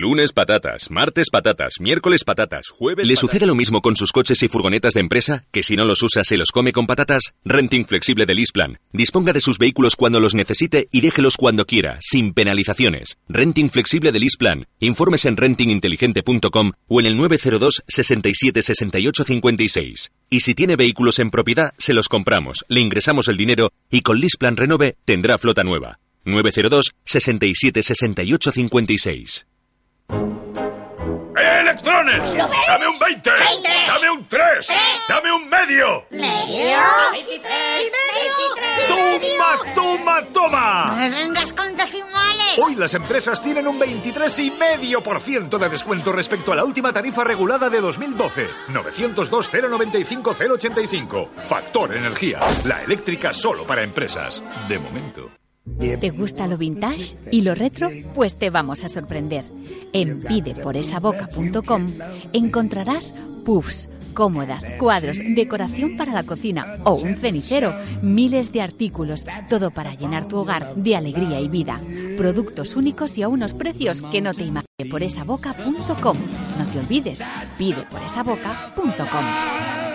Lunes patatas, martes patatas, miércoles patatas, jueves. ¿Le sucede lo mismo con sus coches y furgonetas de empresa? ¿Que si no los usa se los come con patatas? Renting flexible de Lisplan. Disponga de sus vehículos cuando los necesite y déjelos cuando quiera, sin penalizaciones. Renting flexible de Lisplan. Informes en rentinginteligente.com o en el 902 67 68 56. Y si tiene vehículos en propiedad, se los compramos, le ingresamos el dinero y con Lisplan Renove tendrá flota nueva. 902 67 68 56. ¡Electrones! ¡Dame un 20! ¡Dame un 3! ¡Dame un medio! ¿Medio? 23, ¡Toma, toma, toma! No me vengas con decimales. Hoy las empresas tienen un 23,5% de descuento respecto a la última tarifa regulada de 2012. 902 095 085. Factor Energía. La eléctrica solo para empresas. De momento. ¿Te gusta lo vintage y lo retro? Pues te vamos a sorprender. En pideporesaboca.com encontrarás puffs, cómodas, cuadros, decoración para la cocina o un cenicero, miles de artículos, todo para llenar tu hogar de alegría y vida. Productos únicos y a unos precios que no te imaginas. Pideporesaboca.com. No te olvides, pideporesaboca.com.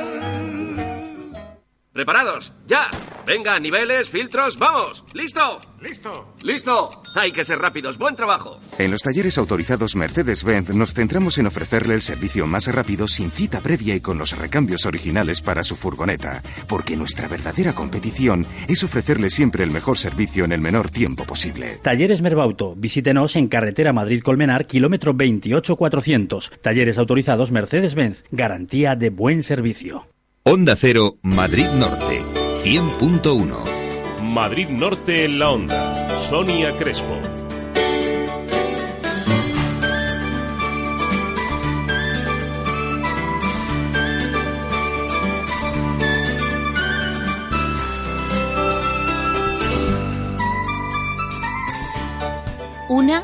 ¿Preparados? ¡Ya! Venga, niveles, filtros, vamos. ¿Listo? ¡Listo! ¡Listo! Hay que ser rápidos. ¡Buen trabajo! En los talleres autorizados Mercedes-Benz nos centramos en ofrecerle el servicio más rápido sin cita previa y con los recambios originales para su furgoneta, porque nuestra verdadera competición es ofrecerle siempre el mejor servicio en el menor tiempo posible. Talleres Merbauto. Visítenos en carretera Madrid-Colmenar, kilómetro 28400. Talleres autorizados Mercedes-Benz. Garantía de buen servicio. Onda Cero, Madrid Norte, 100.1. Madrid Norte en la onda. Sonia Crespo. Una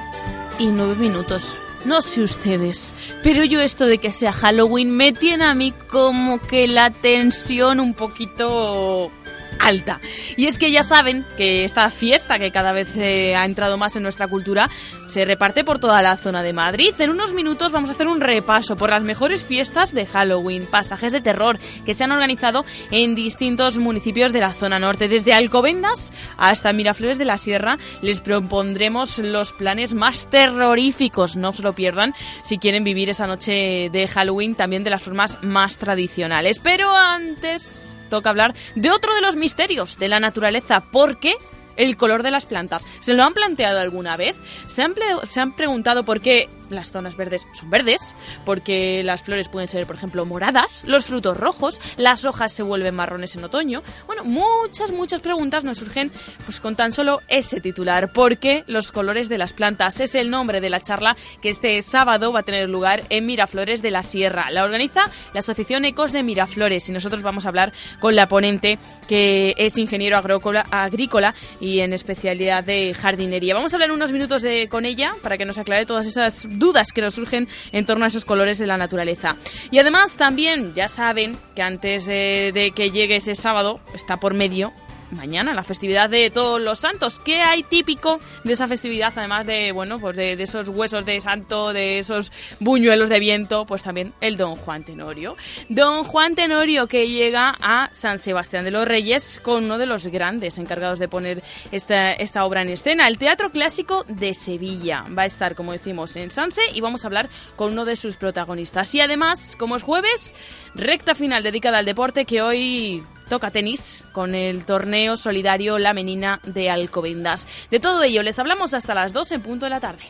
y nueve minutos. No sé ustedes, pero yo esto de que sea Halloween me tiene a mí como que la tensión un poquito alta. Y es que ya saben que esta fiesta que cada vez eh, ha entrado más en nuestra cultura se reparte por toda la zona de Madrid. En unos minutos vamos a hacer un repaso por las mejores fiestas de Halloween, pasajes de terror que se han organizado en distintos municipios de la zona norte. Desde Alcobendas hasta Miraflores de la Sierra les propondremos los planes más terroríficos. No se lo pierdan si quieren vivir esa noche de Halloween también de las formas más tradicionales. Pero antes toca hablar de otro de los misterios de la naturaleza. ¿Por qué? El color de las plantas. ¿Se lo han planteado alguna vez? ¿Se han, se han preguntado por qué las zonas verdes son verdes, porque las flores pueden ser, por ejemplo, moradas, los frutos rojos, las hojas se vuelven marrones en otoño. Bueno, muchas, muchas preguntas nos surgen pues con tan solo ese titular, porque los colores de las plantas es el nombre de la charla que este sábado va a tener lugar en Miraflores de la Sierra. La organiza la Asociación Ecos de Miraflores y nosotros vamos a hablar con la ponente que es ingeniero agrícola, agrícola y en especialidad de jardinería. Vamos a hablar unos minutos de, con ella para que nos aclare todas esas dudas que nos surgen en torno a esos colores de la naturaleza. Y además también ya saben que antes de, de que llegue ese sábado está por medio mañana, la festividad de todos los santos. ¿Qué hay típico de esa festividad? Además de, bueno, pues de, esos huesos de santo, de esos buñuelos de viento, pues también el Don Juan Tenorio. Don Juan Tenorio que llega a San Sebastián de los Reyes con uno de los grandes encargados de poner esta, esta obra en escena. El Teatro Clásico de Sevilla va a estar, como decimos, en Sanse y vamos a hablar con uno de sus protagonistas. Y además, como es jueves, recta final dedicada al deporte que hoy toca tenis con el torneo solidario La Menina de Alcobendas. De todo ello les hablamos hasta las 2 en punto de la tarde.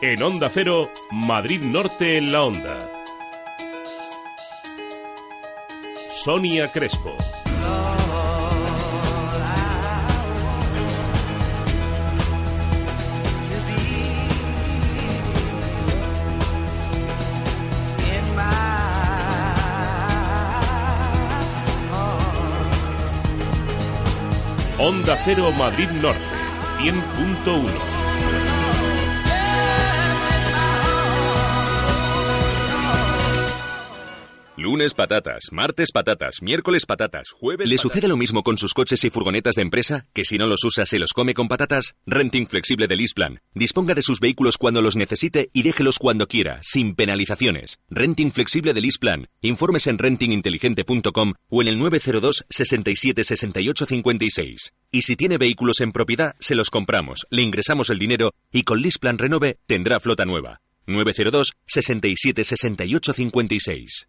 En Onda Cero, Madrid Norte en la Onda. Sonia Crespo. Onda Cero Madrid Norte, 100.1. Lunes patatas, martes patatas, miércoles patatas, jueves. ¿Le sucede lo mismo con sus coches y furgonetas de empresa? ¿Que si no los usa se los come con patatas? Renting flexible de Lisplan. Disponga de sus vehículos cuando los necesite y déjelos cuando quiera, sin penalizaciones. Renting flexible de Lisplan. Informes en rentinginteligente.com o en el 902 67 68 56. Y si tiene vehículos en propiedad, se los compramos, le ingresamos el dinero y con Lisplan Renove tendrá flota nueva. 902 67 68 56.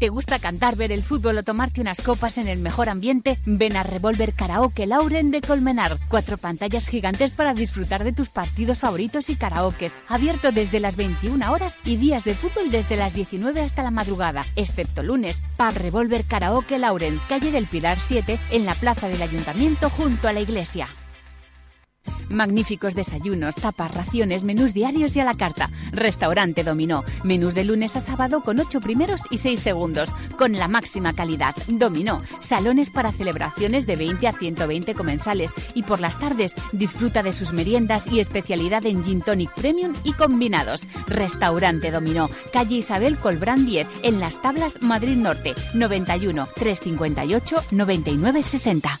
¿Te gusta cantar, ver el fútbol o tomarte unas copas en el mejor ambiente? Ven a Revolver Karaoke Lauren de Colmenar. Cuatro pantallas gigantes para disfrutar de tus partidos favoritos y karaokes. Abierto desde las 21 horas y días de fútbol desde las 19 hasta la madrugada, excepto lunes. Pub Revolver Karaoke Lauren, calle del Pilar 7, en la plaza del Ayuntamiento junto a la iglesia. Magníficos desayunos, tapas, raciones, menús diarios y a la carta. Restaurante Dominó. Menús de lunes a sábado con 8 primeros y 6 segundos. Con la máxima calidad. Dominó. Salones para celebraciones de 20 a 120 comensales. Y por las tardes disfruta de sus meriendas y especialidad en Gin Tonic Premium y combinados. Restaurante Dominó. Calle Isabel Colbrán 10. En Las Tablas, Madrid Norte. 91 358 99 60.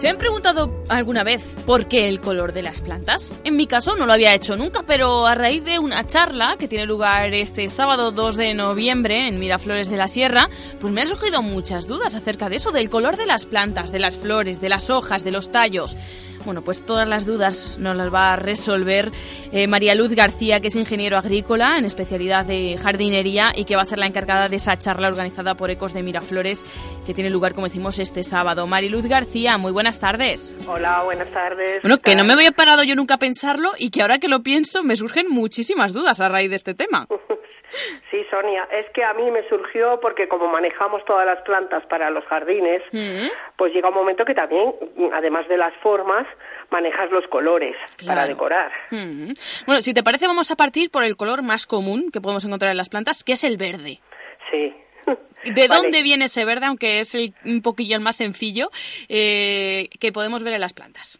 ¿Se han preguntado alguna vez por qué el color de las plantas? En mi caso no lo había hecho nunca, pero a raíz de una charla que tiene lugar este sábado 2 de noviembre en Miraflores de la Sierra, pues me han surgido muchas dudas acerca de eso, del color de las plantas, de las flores, de las hojas, de los tallos. Bueno, pues todas las dudas nos las va a resolver eh, María Luz García, que es ingeniero agrícola en especialidad de jardinería y que va a ser la encargada de esa charla organizada por Ecos de Miraflores, que tiene lugar, como decimos, este sábado. Mariluz García, muy buenas tardes. Hola, buenas tardes. Bueno, que no me había parado yo nunca a pensarlo y que ahora que lo pienso me surgen muchísimas dudas a raíz de este tema. Sí, Sonia, es que a mí me surgió porque como manejamos todas las plantas para los jardines, pues llega un momento que también, además de las formas, manejas los colores para decorar. Mm. Bueno, si te parece vamos a partir por el color más común que podemos encontrar en las plantas, que es el verde. Sí. ¿De Vale. dónde viene ese verde, aunque es el- un poquillo el más sencillo eh, que podemos ver en las plantas?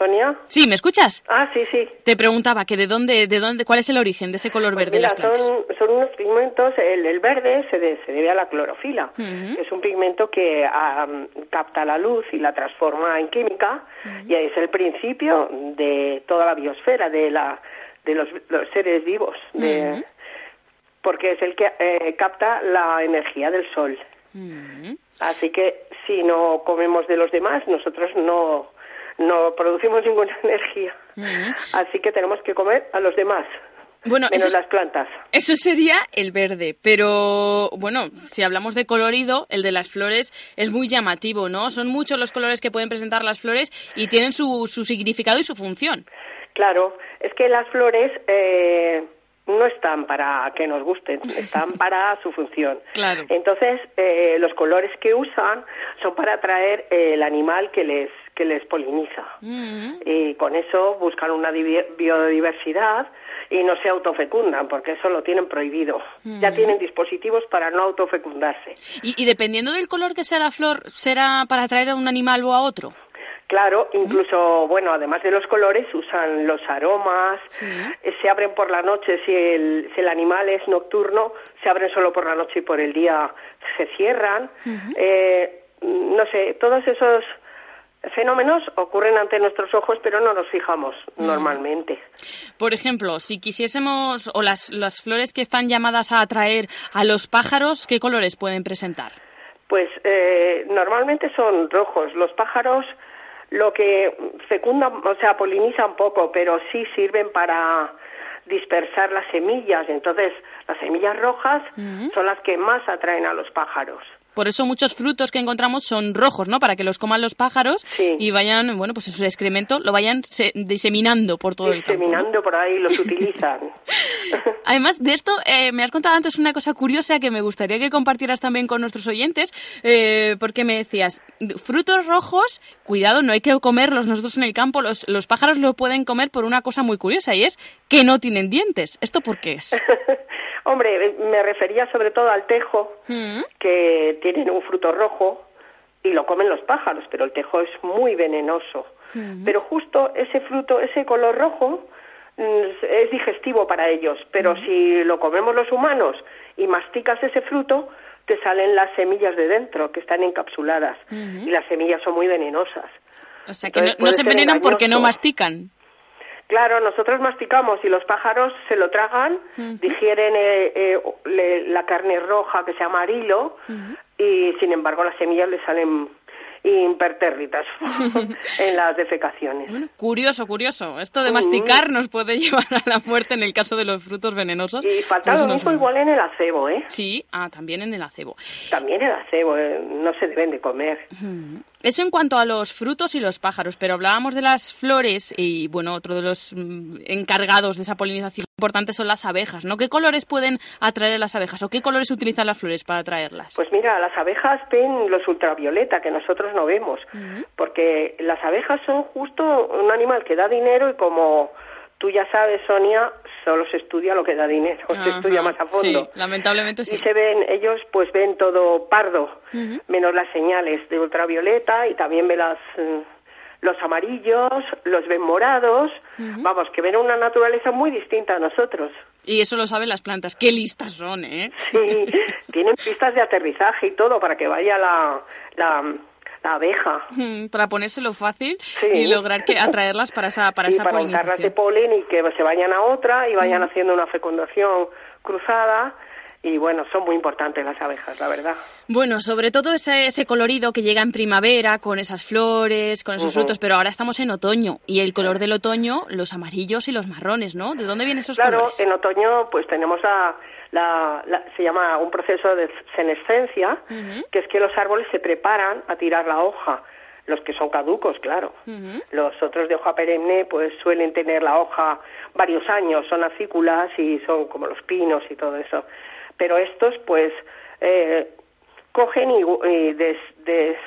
¿Sonia? Sí, ¿me escuchas? Ah, sí, sí. Te preguntaba que de dónde, de dónde, cuál es el origen de ese color verde en Mira, las plantas. son, son unos pigmentos, el, el verde se, de- se debe a la clorofila. Es un pigmento que capta la luz y la transforma en química y es el principio de toda la biosfera, de, la, de los, los seres vivos, de- porque es el que eh, capta la energía del sol. Así que si no comemos de los demás, nosotros no, no producimos ninguna energía. Así que tenemos que comer a los demás. Bueno, menos eso las plantas. Eso sería el verde, pero bueno, si hablamos de colorido, el de las flores es muy llamativo, ¿no? Son muchos los colores que pueden presentar las flores y tienen su, su significado y su función. Claro, es que las flores eh, no están para que nos gusten, están para su función. Claro. Entonces, eh, los colores que usan son para atraer eh, el animal que les que les poliniza. Y con eso buscan una biodiversidad y no se autofecundan, porque eso lo tienen prohibido. Ya Mm. tienen dispositivos para no autofecundarse. Y, y dependiendo del color que sea la flor, será para atraer a un animal o a otro. Claro, incluso, bueno, además de los colores, usan los aromas, eh, se abren por la noche, si el, si el animal es nocturno, se abren solo por la noche y por el día se cierran. Eh, no sé, todos esos fenómenos ocurren ante nuestros ojos, pero no nos fijamos normalmente. Por ejemplo, si quisiésemos, o las, las flores que están llamadas a atraer a los pájaros, ¿qué colores pueden presentar? Pues eh, normalmente son rojos. Los pájaros lo que fecundan, o sea, polinizan poco, pero sí sirven para dispersar las semillas. Entonces, las semillas rojas son las que más atraen a los pájaros. Por eso muchos frutos que encontramos son rojos, ¿no? Para que los coman los pájaros y vayan, bueno, pues su excremento lo vayan se- diseminando por todo el campo. Diseminando por ahí los utilizan. Además de esto, eh, me has contado antes una cosa curiosa que me gustaría que compartieras también con nuestros oyentes, eh, porque me decías, frutos rojos, cuidado, no hay que comerlos nosotros en el campo, los, los pájaros lo pueden comer por una cosa muy curiosa y es que no tienen dientes. ¿Esto por qué es? Hombre, eh, me refería sobre todo al tejo, que tienen un fruto rojo y lo comen los pájaros, pero el tejo es muy venenoso. Pero justo ese fruto, ese color rojo, mm, es digestivo para ellos, pero si lo comemos los humanos y masticas ese fruto, te salen las semillas de dentro, que están encapsuladas, y las semillas son muy venenosas. O sea, que Entonces no, no se envenenan porque no mastican. Claro, nosotros masticamos y los pájaros se lo tragan, digieren eh, eh, le- la carne roja que se llama arilo y sin embargo las semillas le salen impertérritas en las defecaciones. Curioso, curioso. Esto de Mm. masticar nos puede llevar a la muerte en el caso de los frutos venenosos. Y falta Por eso lo no mismo son- igual en el acebo, ¿eh? Sí, ah, también en el acebo. También el acebo, eh, no se deben de comer. Eso en cuanto a los frutos y los pájaros, pero hablábamos de las flores y, bueno, otro de los mm, encargados de esa polinización importante son las abejas, ¿no? ¿Qué colores pueden atraer a las abejas o qué colores utilizan las flores para atraerlas? Pues mira, las abejas ven los ultravioleta que nosotros no vemos, porque las abejas son justo un animal que da dinero y como tú ya sabes, Sonia, solo se estudia lo que da dinero, se estudia más a fondo. Sí, lamentablemente sí. Y se ven, ellos pues ven todo pardo, menos las señales de ultravioleta y también ven las, mm, los amarillos, los ven morados, vamos, que ven una naturaleza muy distinta a nosotros. Y eso lo saben las plantas. Qué listas son, ¿eh? Sí, tienen pistas de aterrizaje y todo para que vaya la, la, la abeja. Mm, Para ponérselo fácil Sí. y lograr que atraerlas para esa, para Sí, esa para de polen y que se vayan a otra y vayan haciendo una fecundación cruzada y bueno, son muy importantes las abejas, la verdad. Bueno, sobre todo ese, ese colorido que llega en primavera con esas flores, con esos frutos, pero ahora estamos en otoño y el color del otoño, los amarillos y los marrones, ¿no? ¿De dónde vienen esos Claro, colores? en otoño pues tenemos la, la- la- se llama un proceso de senescencia, que es que los árboles se preparan a tirar la hoja, los que son caducos, claro. Los otros de hoja perenne pues suelen tener la hoja varios años, son acículas y son como los pinos y todo eso. Pero estos pues eh, cogen y, y des- des-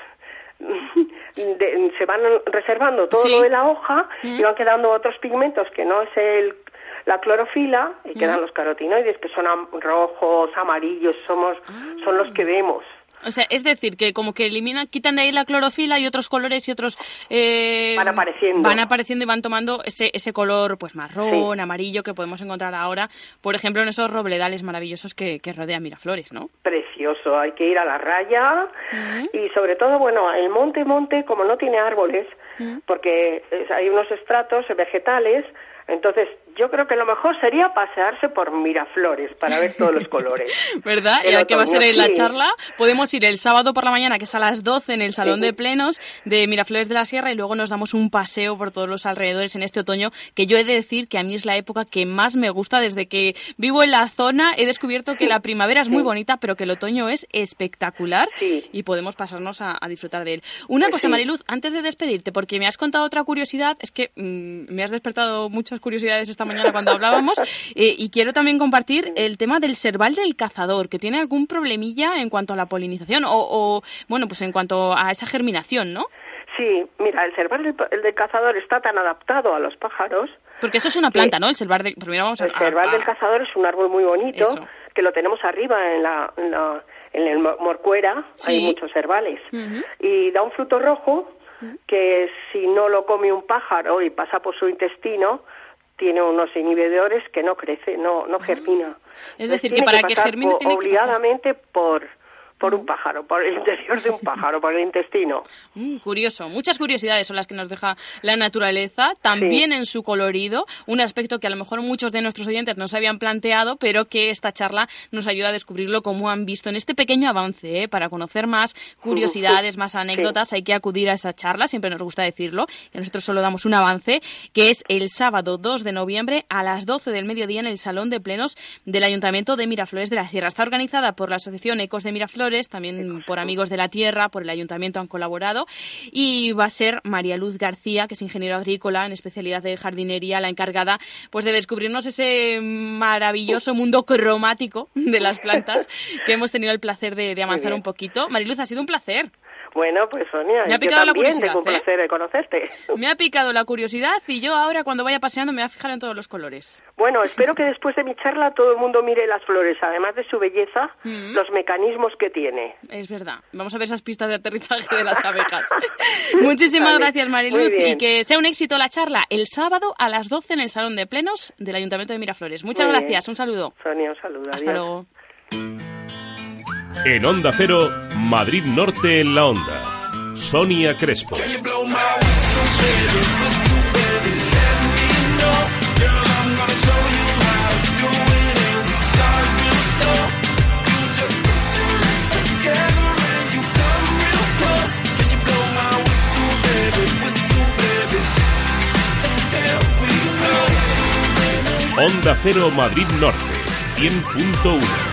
de- se van reservando todo Sí. lo de la hoja Mm. y van quedando otros pigmentos que no es el la clorofila y quedan Mm. los carotinoides que son rojos, amarillos, somos son los que vemos. O sea, es decir, que como que eliminan, quitan de ahí la clorofila y otros colores y otros... eh, Van apareciendo. Van apareciendo y van tomando ese, ese color pues marrón, amarillo que podemos encontrar ahora, por ejemplo, en esos robledales maravillosos que, que rodean Miraflores, ¿no? Precioso, hay que ir a la raya y sobre todo, bueno, el monte monte como no tiene árboles, porque hay unos estratos vegetales, entonces yo creo que lo mejor sería pasearse por Miraflores para ver todos los colores. ¿Verdad? El Ya que va a ser en la sí. charla, podemos ir el sábado por la mañana, que es a las 12, en el Salón Sí. de Plenos de Miraflores de la Sierra, y luego nos damos un paseo por todos los alrededores en este otoño, que yo he de decir que a mí es la época que más me gusta desde que vivo en la zona. He descubierto que la primavera es muy bonita, pero que el otoño es espectacular y podemos pasarnos a, a disfrutar de él. Una Pues cosa. Mariluz, antes de despedirte, porque me has contado otra curiosidad, es que mm, me has despertado muchas curiosidades esta mañana cuando hablábamos, eh, y quiero también compartir el tema del serval del cazador, que tiene algún problemilla en cuanto a la polinización o, o, bueno, pues en cuanto a esa germinación, ¿no? Sí, mira, el cerval del, el del cazador está tan adaptado a los pájaros. Porque eso es una planta, ¿no? El serval del... Primero vamos a... El cerval a- del cazador es un árbol muy bonito Eso. que lo tenemos arriba en la, en la- en el Mo- Morcuera, hay muchos cervales. Y da un fruto rojo que si no lo come un pájaro y pasa por su intestino, tiene unos inhibidores que no crece, no, no germina. Es Entonces, decir, que para que germine tiene que pasar. obligadamente por, por un pájaro, por el interior de un pájaro, por el intestino. Mm, curioso, muchas curiosidades son las que nos deja la naturaleza, también en su colorido, un aspecto que a lo mejor muchos de nuestros oyentes no se habían planteado, pero que esta charla nos ayuda a descubrirlo como han visto en este pequeño avance. ¿eh? Para conocer más curiosidades, más anécdotas, hay que acudir a esa charla, siempre nos gusta decirlo, que nosotros solo damos un avance, que es el sábado 2 de noviembre a las 12 del mediodía en el Salón de Plenos del Ayuntamiento de Miraflores de la Sierra. Está organizada por la Asociación Ecos de Miraflores, también por Amigos de la Tierra, por el Ayuntamiento han colaborado, y va a ser María Luz García, que es ingeniero agrícola en especialidad de jardinería, la encargada pues de descubrirnos ese maravilloso mundo cromático de las plantas que hemos tenido el placer de, de avanzar un poquito. Mariluz, ha sido un placer. Bueno, pues Sonia, Me ha yo picado la curiosidad, tengo un ¿eh? placer de conocerte. Me ha picado la curiosidad y yo ahora cuando vaya paseando me voy a fijar en todos los colores. Bueno, espero que después de mi charla todo el mundo mire las flores, además de su belleza, Mm. los mecanismos que tiene. Es verdad. Vamos a ver esas pistas de aterrizaje de las abejas. Muchísimas Vale, gracias, Mariluz. Y que sea un éxito la charla el sábado a las 12 en el Salón de Plenos del Ayuntamiento de Miraflores. Muchas Muy gracias. bien. Un saludo. Sonia, un saludo. Hasta adiós. luego. En Onda Cero, Madrid Norte en la Onda. Sonia Crespo. Onda Cero Madrid Norte, 100.1.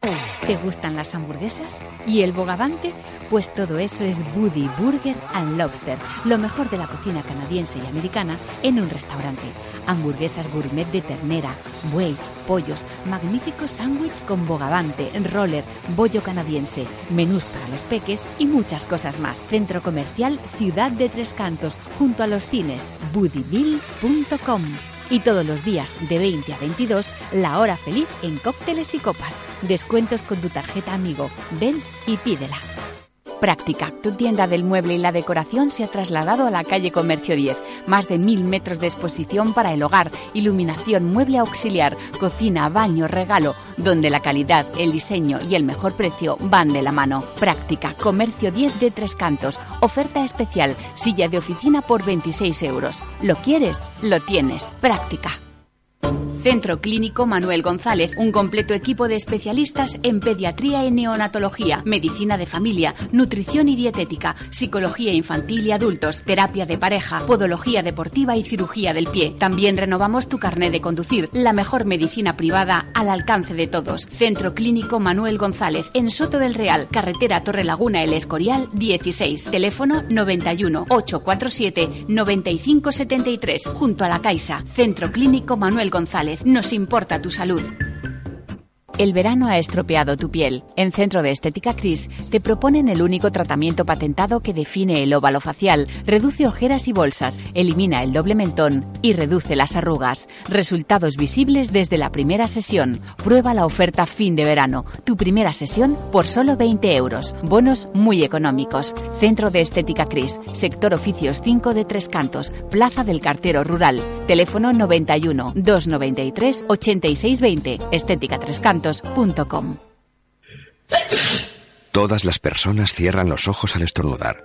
¿Te gustan las hamburguesas? ¿Y el bogavante? Pues todo eso es Buddy Burger and Lobster, lo mejor de la cocina canadiense y americana en un restaurante. Hamburguesas gourmet de ternera, buey, pollos, magníficos sándwich con bogavante, roller, bollo canadiense, menús para los peques y muchas cosas más. Centro Comercial Ciudad de Tres Cantos, junto a los cines, buddybill.com. Y todos los días de 20 a 22, la hora feliz en cócteles y copas. Descuentos con tu tarjeta amigo. Ven y pídela. Práctica. Tu tienda del mueble y la decoración se ha trasladado a la calle Comercio 10. Más de mil metros de exposición para el hogar, iluminación, mueble auxiliar, cocina, baño, regalo, donde la calidad, el diseño y el mejor precio van de la mano. Práctica. Comercio 10 de Tres Cantos. Oferta especial. Silla de oficina por 26 euros. ¿Lo quieres? Lo tienes. Práctica. Centro Clínico Manuel González, un completo equipo de especialistas en pediatría y neonatología, medicina de familia, nutrición y dietética, psicología infantil y adultos, terapia de pareja, podología deportiva y cirugía del pie. También renovamos tu carné de conducir, la mejor medicina privada al alcance de todos. Centro Clínico Manuel González, en Soto del Real, carretera Torre Laguna El Escorial 16, teléfono 91 847 9573, junto a la Caixa. Centro Clínico Manuel González. Nos importa tu salud. El verano ha estropeado tu piel. En Centro de Estética Cris te proponen el único tratamiento patentado que define el óvalo facial, reduce ojeras y bolsas, elimina el doble mentón y reduce las arrugas. Resultados visibles desde la primera sesión. Prueba la oferta fin de verano. Tu primera sesión por solo 20 euros. Bonos muy económicos. Centro de Estética Cris, sector oficios 5 de Tres Cantos, Plaza del Cartero Rural. Teléfono 91 293 8620. Estética Tres Cantos Todas las personas cierran los ojos al estornudar.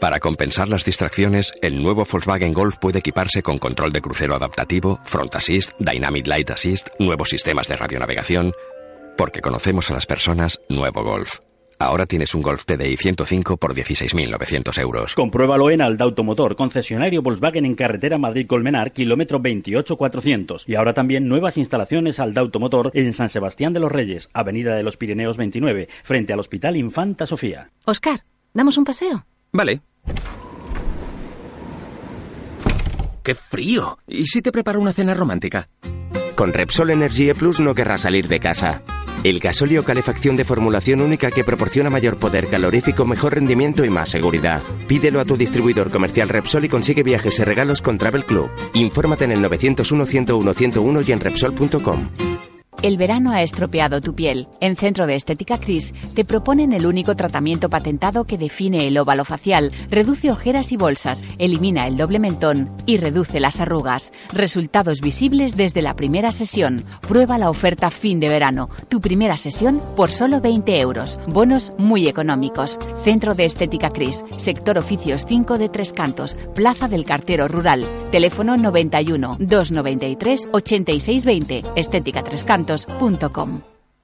Para compensar las distracciones, el nuevo Volkswagen Golf puede equiparse con control de crucero adaptativo, Front Assist, Dynamic Light Assist, nuevos sistemas de radionavegación. Porque conocemos a las personas, nuevo Golf. Ahora tienes un Golf TDI 105 por 16.900 euros. Compruébalo en Alda Automotor, concesionario Volkswagen en carretera Madrid-Colmenar, kilómetro 28400. Y ahora también nuevas instalaciones Alda Automotor en San Sebastián de los Reyes, avenida de los Pirineos 29, frente al Hospital Infanta Sofía. Oscar, ¿damos un paseo? Vale. ¡Qué frío! ¿Y si te preparo una cena romántica? Con Repsol Energy Plus no querrás salir de casa. El gasóleo calefacción de formulación única que proporciona mayor poder calorífico, mejor rendimiento y más seguridad. Pídelo a tu distribuidor comercial Repsol y consigue viajes y regalos con Travel Club. Infórmate en el 901 101 101 y en Repsol.com. El verano ha estropeado tu piel. En Centro de Estética Cris te proponen el único tratamiento patentado que define el óvalo facial, reduce ojeras y bolsas, elimina el doble mentón y reduce las arrugas. Resultados visibles desde la primera sesión. Prueba la oferta fin de verano. Tu primera sesión por solo 20 euros. Bonos muy económicos. Centro de Estética Cris, sector oficios 5 de Tres Cantos, Plaza del Cartero Rural. Teléfono 91 293 8620. Estética Tres Cantos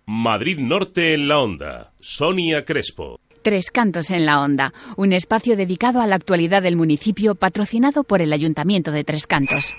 Madrid Norte en la Onda. Sonia Crespo. Tres Cantos en la Onda, un espacio dedicado a la actualidad del municipio patrocinado por el Ayuntamiento de Tres Cantos.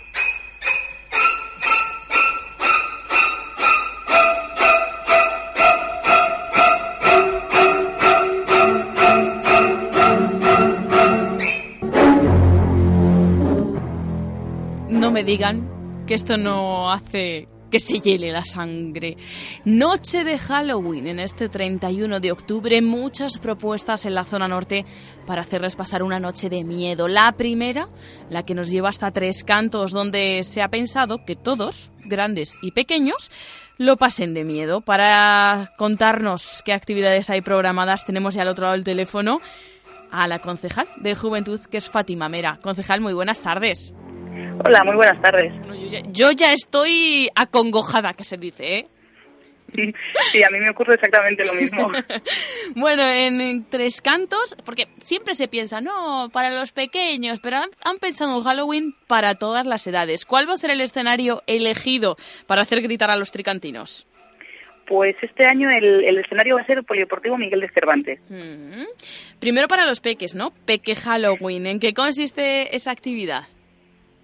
Me digan que esto no hace que se hiele la sangre. Noche de Halloween en este 31 de octubre, muchas propuestas en la zona norte para hacerles pasar una noche de miedo. La primera, la que nos lleva hasta Tres Cantos, donde se ha pensado que todos, grandes y pequeños, lo pasen de miedo. Para contarnos qué actividades hay programadas, tenemos ya al otro lado del teléfono a la concejal de Juventud, que es Fátima Mera. Concejal, muy buenas tardes. Hola, muy buenas tardes. yo, ya, estoy acongojada, que se dice, ¿eh? Sí, a mí me ocurre exactamente lo mismo. bueno, en, Tres Cantos, porque siempre se piensa, no, para los pequeños, pero han, pensado en Halloween para todas las edades. ¿Cuál va a ser el escenario elegido para hacer gritar a los tricantinos? Pues este año el, escenario va a ser el Polideportivo Miguel de Cervantes. Mm. Primero para los peques, ¿no? Peque Halloween. ¿En qué consiste esa actividad?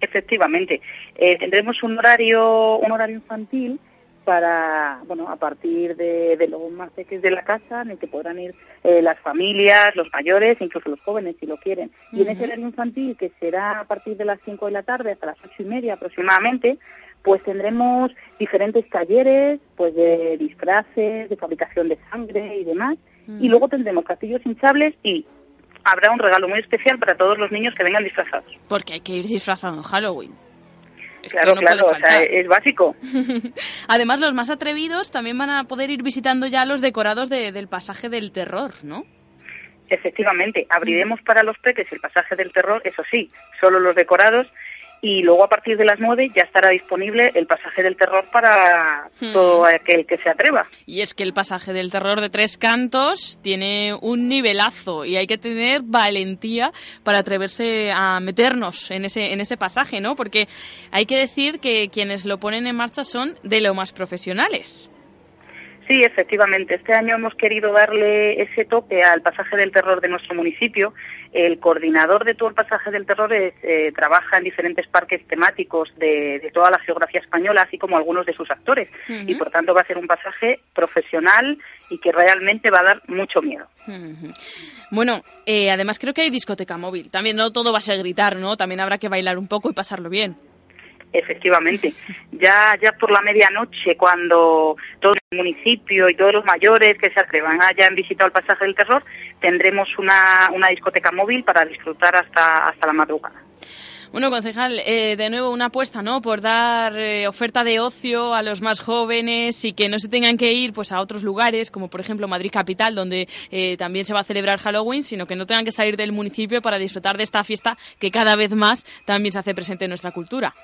Efectivamente, eh, tendremos un horario, un horario infantil para, bueno, a partir de, de los más pequeños de la casa, en el que podrán ir eh, las familias, los mayores, incluso los jóvenes si lo quieren. Y en ese horario infantil, que será a partir de las 5 de la tarde hasta las ocho y media aproximadamente, pues tendremos diferentes talleres, pues de disfraces, de fabricación de sangre y demás. Y luego tendremos castillos hinchables y habrá un regalo muy especial para todos los niños que vengan disfrazados. Porque hay que ir disfrazado en Halloween. Esto Claro, no claro, o sea, es básico. Además, los más atrevidos también van a poder ir visitando ya los decorados de- del pasaje del terror, ¿no? Efectivamente, abriremos para los peques el pasaje del terror, eso sí, solo los decorados, y luego a partir de las 9 ya estará disponible el pasaje del terror para Hmm. todo aquel que se atreva. Y es que el pasaje del terror de tres cantos tiene un nivelazo y hay que tener valentía para atreverse a meternos en ese, en ese pasaje, ¿no? Porque hay que decir que quienes lo ponen en marcha son de lo más profesionales. Sí, efectivamente. Este año hemos querido darle ese toque al pasaje del terror de nuestro municipio. El coordinador de todo el pasaje del terror es, eh, trabaja en diferentes parques temáticos de, de toda la geografía española, así como algunos de sus actores. Y por tanto va a ser un pasaje profesional y que realmente va a dar mucho miedo. Bueno, eh, además creo que hay discoteca móvil. También no todo va a ser gritar, ¿no? También habrá que bailar un poco y pasarlo bien. Efectivamente. Ya, ya por la medianoche, cuando todo el municipio y todos los mayores que se atrevan hayan visitado el pasaje del terror, tendremos una, una discoteca móvil para disfrutar hasta, hasta la madrugada. Bueno, concejal, eh, de nuevo una apuesta, ¿no? Por dar eh, oferta de ocio a los más jóvenes y que no se tengan que ir pues a otros lugares, como por ejemplo Madrid Capital, donde eh, también se va a celebrar Halloween, sino que no tengan que salir del municipio para disfrutar de esta fiesta que cada vez más también se hace presente en nuestra cultura.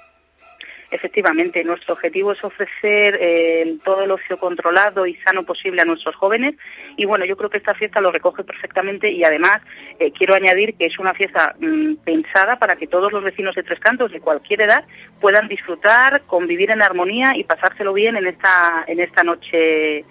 Efectivamente, nuestro objetivo es ofrecer eh, todo el ocio controlado y sano posible a nuestros jóvenes. Y bueno, yo creo que esta fiesta lo recoge perfectamente y además eh, quiero añadir que es una fiesta mm, pensada para que todos los vecinos de Tres Cantos de cualquier edad puedan disfrutar, convivir en armonía y pasárselo bien en esta en esta noche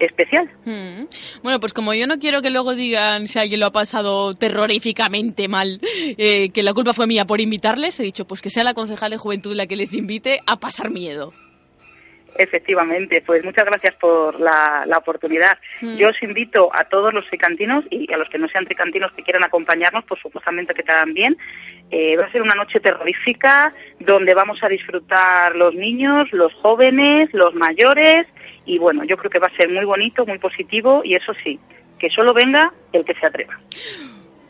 especial. Mm. Bueno, pues como yo no quiero que luego digan si alguien lo ha pasado terroríficamente mal, eh, que la culpa fue mía por invitarles, he dicho pues que sea la concejal de juventud la que les invite a pasar miedo. Efectivamente, pues muchas gracias por la, la oportunidad. Mm. Yo os invito a todos los tricantinos y a los que no sean tricantinos que quieran acompañarnos, por supuestamente que también. Eh, va a ser una noche terrorífica donde vamos a disfrutar los niños, los jóvenes, los mayores y bueno, yo creo que va a ser muy bonito, muy positivo y eso sí, que solo venga el que se atreva.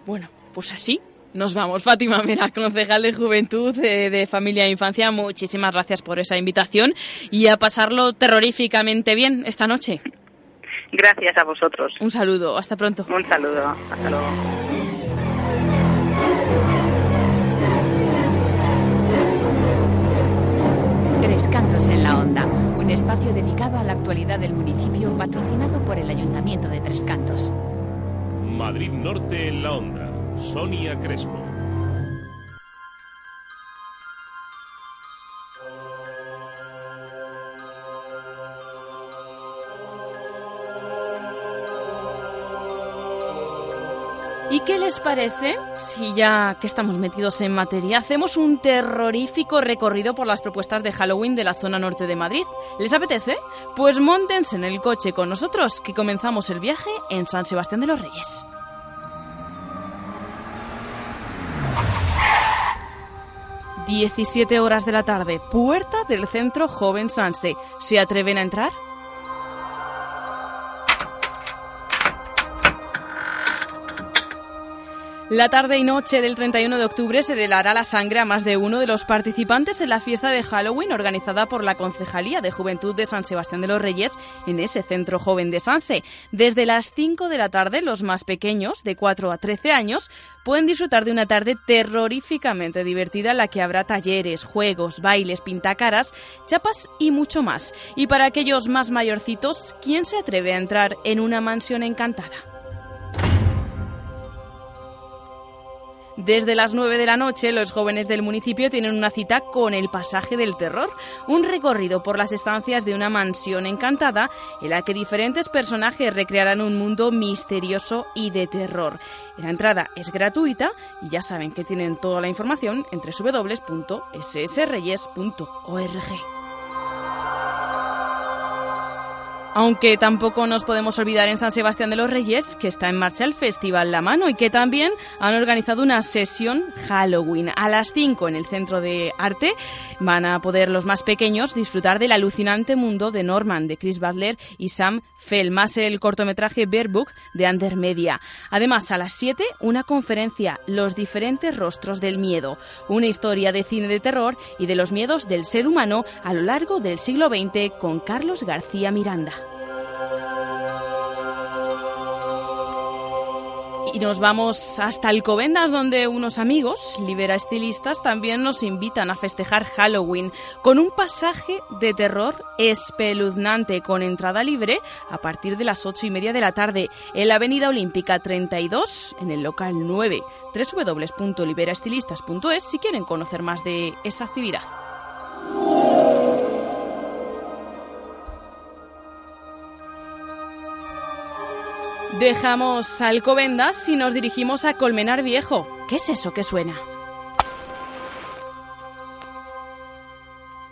Bueno, pues así nos vamos. Fátima Mera, concejal de Juventud eh, de Familia e Infancia, muchísimas gracias por esa invitación y a pasarlo terroríficamente bien esta noche. Gracias a vosotros. Un saludo, hasta pronto. Un saludo, hasta luego. Espacio dedicado a la actualidad del municipio patrocinado por el Ayuntamiento de Tres Cantos. Madrid Norte en la onda. Sonia Crespo. ¿Y qué les parece si ya que estamos metidos en materia hacemos un terrorífico recorrido por las propuestas de Halloween de la zona norte de Madrid? ¿Les apetece? Pues montense en el coche con nosotros que comenzamos el viaje en San Sebastián de los Reyes. Diecisiete horas de la tarde, puerta del centro Joven Sanse. ¿Se atreven a entrar? La tarde y noche del 31 de octubre se helará la sangre a más de uno de los participantes en la fiesta de Halloween organizada por la Concejalía de Juventud de San Sebastián de los Reyes en ese centro joven de Sanse. Desde las 5 de la tarde, los más pequeños, de 4 a 13 años, pueden disfrutar de una tarde terroríficamente divertida en la que habrá talleres, juegos, bailes, pintacaras, chapas y mucho más. Y para aquellos más mayorcitos, ¿quién se atreve a entrar en una mansión encantada? Desde las 9 de la noche, los jóvenes del municipio tienen una cita con el Pasaje del Terror, un recorrido por las estancias de una mansión encantada en la que diferentes personajes recrearán un mundo misterioso y de terror. La entrada es gratuita y ya saben que tienen toda la información en www.ssreyes.org. Aunque tampoco nos podemos olvidar en San Sebastián de los Reyes que está en marcha el Festival La Mano y que también han organizado una sesión Halloween. A las 5 en el Centro de Arte van a poder los más pequeños disfrutar del alucinante mundo de Norman de Chris Butler y Sam Fell, más el cortometraje Bear Book de Andermedia. Además, a las 7 una conferencia Los diferentes rostros del miedo, una historia de cine de terror y de los miedos del ser humano a lo largo del siglo XX con Carlos García Miranda. Y nos vamos hasta Alcobendas, donde unos amigos, libera estilistas, también nos invitan a festejar Halloween con un pasaje de terror espeluznante con entrada libre a partir de las ocho y media de la tarde en la Avenida Olímpica 32, en el local 9 www.liberaestilistas.es si quieren conocer más de esa actividad. Dejamos Alcobendas y nos dirigimos a Colmenar Viejo. ¿Qué es eso que suena?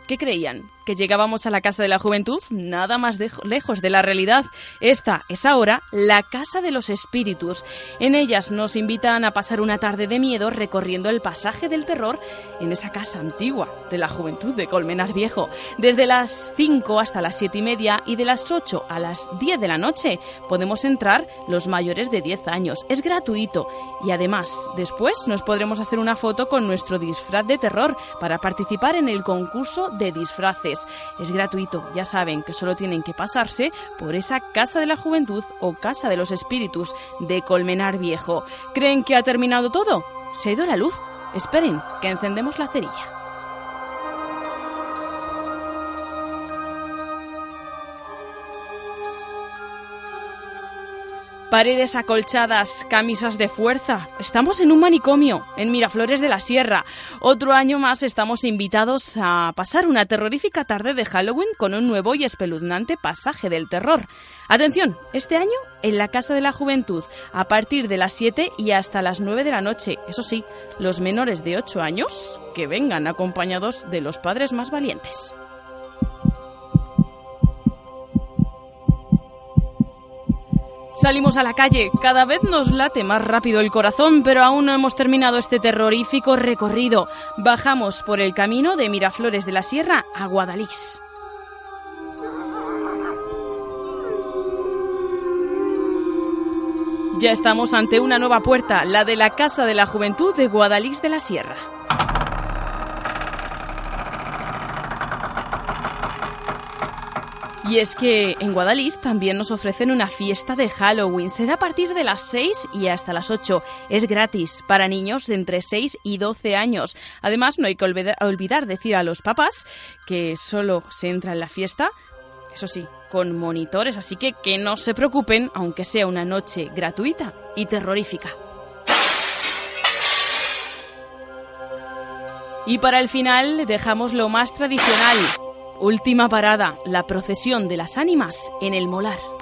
¿Qué creían? ¿Que llegábamos a la Casa de la Juventud? Nada más lejos de la realidad. Esta es ahora la Casa de los Espíritus. En ellas nos invitan a pasar una tarde de miedo recorriendo el pasaje del terror en esa casa antigua de la Juventud de Colmenar Viejo. Desde las 5 hasta las 7 y media y de las 8 a las 10 de la noche podemos entrar los mayores de 10 años. Es gratuito y además después nos podremos hacer una foto con nuestro disfraz de terror para participar en el concurso de disfraces. Es gratuito, ya saben que solo tienen que pasarse por esa Casa de la Juventud o Casa de los Espíritus de Colmenar Viejo. ¿Creen que ha terminado todo? Se ha ido la luz. Esperen, que encendemos la cerilla. Paredes acolchadas, camisas de fuerza. Estamos en un manicomio, en Miraflores de la Sierra. Otro año más estamos invitados a pasar una terrorífica tarde de Halloween con un nuevo y espeluznante pasaje del terror. Atención, este año en la Casa de la Juventud, a partir de las 7 y hasta las 9 de la noche. Eso sí, los menores de 8 años que vengan acompañados de los padres más valientes. Salimos a la calle, cada vez nos late más rápido el corazón, pero aún no hemos terminado este terrorífico recorrido. Bajamos por el camino de Miraflores de la Sierra a Guadalix. Ya estamos ante una nueva puerta, la de la Casa de la Juventud de Guadalix de la Sierra. Y es que en Guadalís también nos ofrecen una fiesta de Halloween. Será a partir de las 6 y hasta las 8. Es gratis para niños de entre 6 y 12 años. Además, no hay que olvidar decir a los papás que solo se entra en la fiesta, eso sí, con monitores, así que que no se preocupen, aunque sea una noche gratuita y terrorífica. Y para el final dejamos lo más tradicional, Última parada, la procesión de las ánimas en el molar.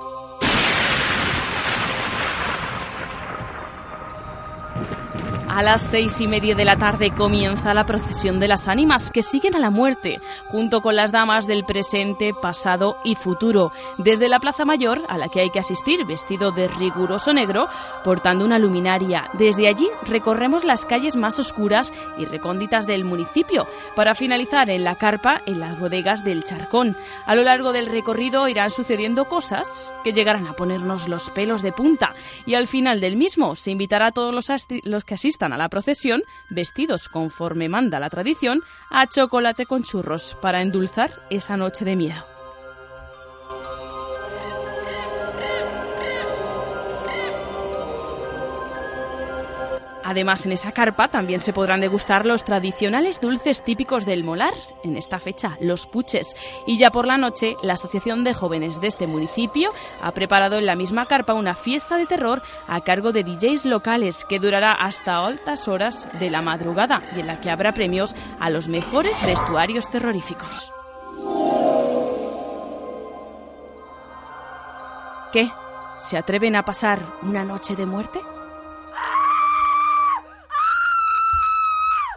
A las seis y media de la tarde comienza la procesión de las ánimas que siguen a la muerte, junto con las damas del presente, pasado y futuro, desde la Plaza Mayor, a la que hay que asistir vestido de riguroso negro, portando una luminaria. Desde allí recorremos las calles más oscuras y recónditas del municipio, para finalizar en la carpa en las bodegas del Charcón. A lo largo del recorrido irán sucediendo cosas que llegarán a ponernos los pelos de punta, y al final del mismo se invitará a todos los, los que asistan a la procesión, vestidos conforme manda la tradición, a chocolate con churros para endulzar esa noche de miedo. Además, en esa carpa también se podrán degustar los tradicionales dulces típicos del molar, en esta fecha, los puches. Y ya por la noche, la Asociación de Jóvenes de este municipio ha preparado en la misma carpa una fiesta de terror a cargo de DJs locales que durará hasta altas horas de la madrugada y en la que habrá premios a los mejores vestuarios terroríficos. ¿Qué? ¿Se atreven a pasar una noche de muerte?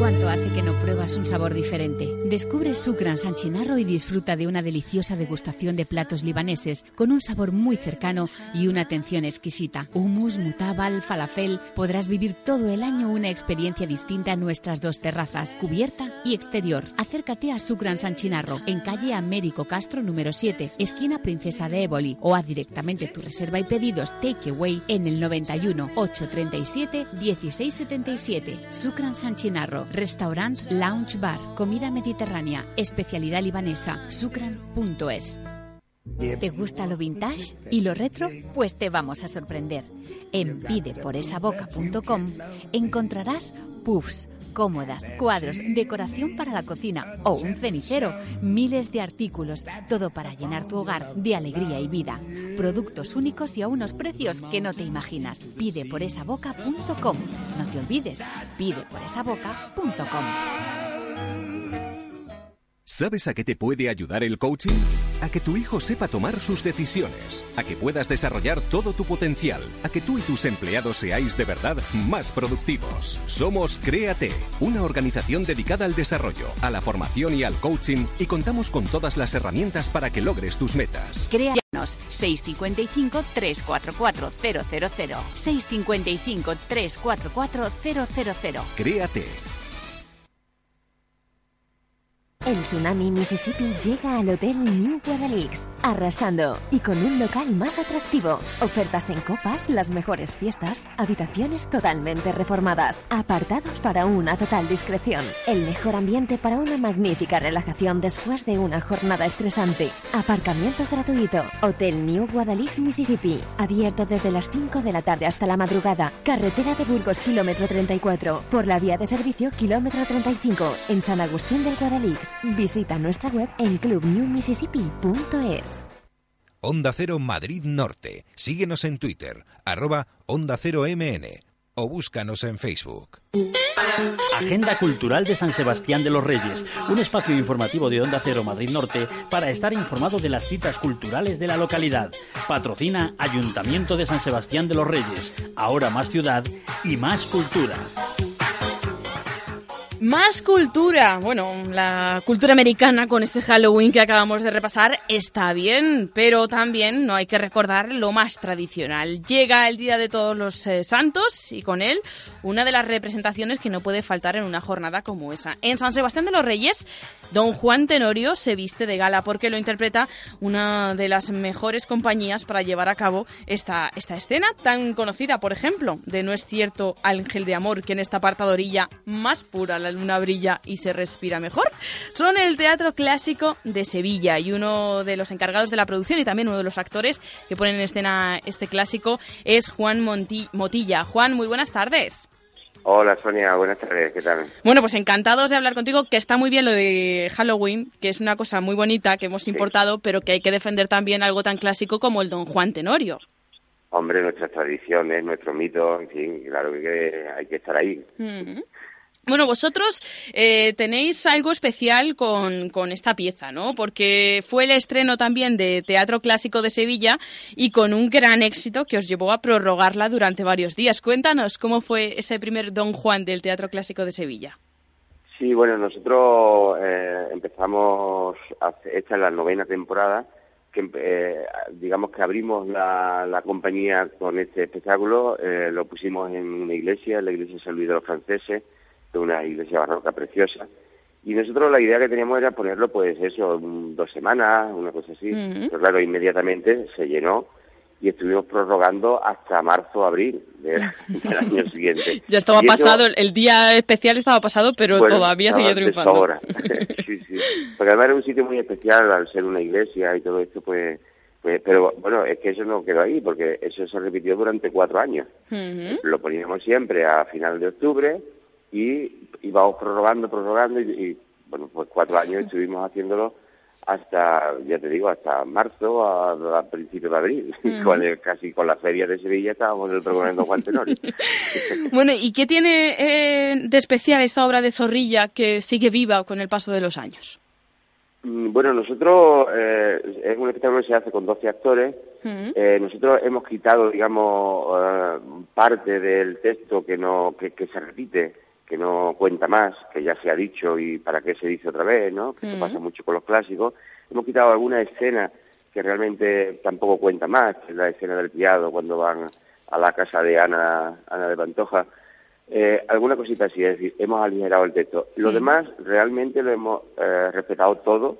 ¿Cuánto hace que no pruebas un sabor diferente? Descubre Sucran San Chinarro y disfruta de una deliciosa degustación de platos libaneses con un sabor muy cercano y una atención exquisita. Hummus, mutabal, falafel. Podrás vivir todo el año una experiencia distinta en nuestras dos terrazas, cubierta y exterior. Acércate a Sucran San Chinarro en calle Américo Castro número 7, esquina Princesa de Éboli o haz directamente tu reserva y pedidos takeaway en el 91 837 1677. Sucran San Chinarro. Restaurant Lounge Bar, comida mediterránea, especialidad libanesa, sucran.es. ¿Te gusta lo vintage y lo retro? Pues te vamos a sorprender. En pideporesaboca.com encontrarás puffs, cómodas, cuadros, decoración para la cocina o un cenicero, miles de artículos, todo para llenar tu hogar de alegría y vida. Productos únicos y a unos precios que no te imaginas. Pideporesaboca.com. No te olvides, pideporesaboca.com. ¿Sabes a qué te puede ayudar el coaching? A que tu hijo sepa tomar sus decisiones, a que puedas desarrollar todo tu potencial, a que tú y tus empleados seáis de verdad más productivos. Somos Créate, una organización dedicada al desarrollo, a la formación y al coaching y contamos con todas las herramientas para que logres tus metas. Créanos 655 344 000 655 344 000 Créate. El Tsunami Mississippi llega al Hotel New Guadalix, arrasando y con un local más atractivo. Ofertas en copas, las mejores fiestas, habitaciones totalmente reformadas, apartados para una total discreción, el mejor ambiente para una magnífica relajación después de una jornada estresante, aparcamiento gratuito. Hotel New Guadalix, Mississippi, abierto desde las 5 de la tarde hasta la madrugada. Carretera de Burgos, kilómetro 34, por la vía de servicio, kilómetro 35, en San Agustín del Guadalix. Visita nuestra web en clubnewmississippi.es. Onda Cero Madrid Norte. Síguenos en Twitter, arroba Onda Cero MN o búscanos en Facebook. Agenda Cultural de San Sebastián de los Reyes, un espacio informativo de Onda Cero Madrid Norte para estar informado de las citas culturales de la localidad. Patrocina Ayuntamiento de San Sebastián de los Reyes, ahora más ciudad y más cultura. Más cultura. Bueno, la cultura americana con ese Halloween que acabamos de repasar está bien, pero también no hay que recordar lo más tradicional. Llega el Día de Todos los eh, Santos y con él una de las representaciones que no puede faltar en una jornada como esa. En San Sebastián de los Reyes, Don Juan Tenorio se viste de gala porque lo interpreta una de las mejores compañías para llevar a cabo esta, esta escena tan conocida, por ejemplo, de No es cierto Ángel de Amor, que en esta apartadorilla más pura la luna brilla y se respira mejor. Son el Teatro Clásico de Sevilla y uno de los encargados de la producción y también uno de los actores que ponen en escena este clásico es Juan Monti Motilla. Juan, muy buenas tardes. Hola Sonia, buenas tardes, ¿qué tal? Bueno, pues encantados de hablar contigo, que está muy bien lo de Halloween, que es una cosa muy bonita que hemos importado, pero que hay que defender también algo tan clásico como el Don Juan Tenorio. Hombre, nuestras tradiciones, nuestro mito, en fin, claro que hay que estar ahí. Bueno, vosotros eh, tenéis algo especial con, con, esta pieza, ¿no? Porque fue el estreno también de Teatro Clásico de Sevilla y con un gran éxito que os llevó a prorrogarla durante varios días. Cuéntanos cómo fue ese primer Don Juan del Teatro Clásico de Sevilla. Sí, bueno, nosotros eh, empezamos, esta es la novena temporada, que eh, digamos que abrimos la, la, compañía con este espectáculo, eh, lo pusimos en una iglesia, la iglesia de San Luis de los Franceses, de una iglesia barroca preciosa. Y nosotros la idea que teníamos era ponerlo, pues eso, dos semanas, una cosa así. Pero claro, inmediatamente se llenó y estuvimos prorrogando hasta marzo, abril del, año siguiente. ya estaba pasado, el día especial estaba pasado, pero todavía seguía triunfando. Ahora. sí, sí. Porque además era un sitio muy especial al ser una iglesia y todo esto, pues, pues, pero bueno, es que eso no quedó ahí, porque eso se repitió durante cuatro años. Lo poníamos siempre a final de octubre, y íbamos prorrogando, prorrogando y, bueno, pues cuatro años estuvimos haciéndolo hasta, ya te digo, hasta marzo, a, principios de abril, con casi con la feria de Sevilla estábamos el de Juan Tenorio. bueno, ¿y qué tiene eh, de especial esta obra de Zorrilla que sigue viva con el paso de los años? Mm, Bueno, nosotros, eh, es un espectáculo que se hace con 12 actores. Eh, nosotros hemos quitado, digamos, eh, parte del texto que no que, que se repite, que no cuenta más, que ya se ha dicho y para qué se dice otra vez, ¿no? Que eso Ujú. pasa mucho con los clásicos. Hemos quitado alguna escena que realmente tampoco cuenta más, que es la escena del criado cuando van a la casa de Ana, Ana de Pantoja. Eh, alguna cosita así, es decir, hemos aligerado el texto. Lo demás realmente lo hemos eh, respetado todo.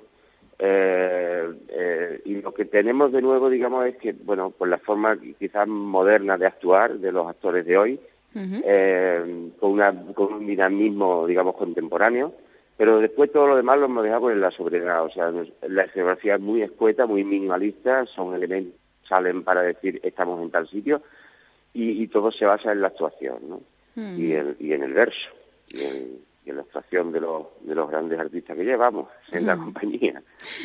eh, y lo que tenemos de nuevo, digamos, es que, bueno, por la forma quizás moderna de actuar de los actores de hoy, eh, con, una, con un dinamismo, digamos, contemporáneo, pero después todo lo demás lo hemos dejado en la sobriedad, o sea, la escenografía es muy escueta, muy minimalista, son elementos que salen para decir estamos en tal sitio, y, y todo se basa en la actuación, ¿no? y, en, y en el verso, y en, y en la actuación de los, de los grandes artistas que llevamos en la compañía.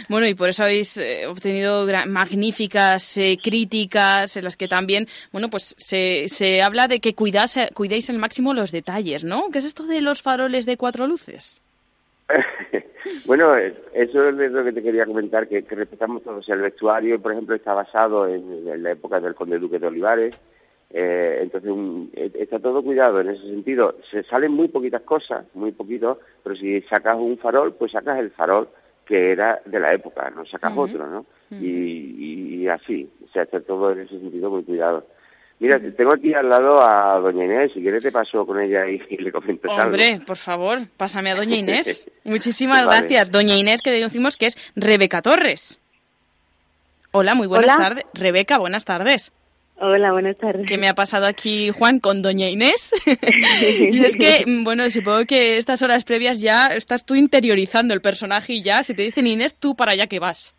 Bueno, y por eso habéis eh, obtenido magníficas eh, críticas en las que también, bueno, pues se, se habla de que cuidas, cuidéis al máximo los detalles, ¿no? ¿Qué es esto de los faroles de cuatro luces? Bueno, eh, eso es lo que te quería comentar, que, que respetamos todo. O sea, el vestuario, por ejemplo, está basado en, en la época del conde duque de Olivares. Eh, entonces, un- eh, está todo cuidado en ese sentido. Se salen muy poquitas cosas, muy poquito, pero si sacas un farol, pues sacas el farol que era de la época, no sacas Ujú. otro, ¿no? y, y- y así. O sea, está todo en ese sentido muy cuidado. Mira, tengo aquí al lado a doña Inés, si quieres te paso con ella y, y le comentas algo. Hombre, por favor, pásame a Doña Inés. Muchísimas Vale. gracias. Doña Inés, que decimos que es Rebeca Torres. Hola, muy buenas tardes. Rebeca, buenas tardes. Hola, buenas tardes. Que me ha pasado aquí Juan con Doña Inés. y es que, bueno, supongo que estas horas previas ya estás tú interiorizando el personaje y ya, si te dicen Inés, tú para allá que vas.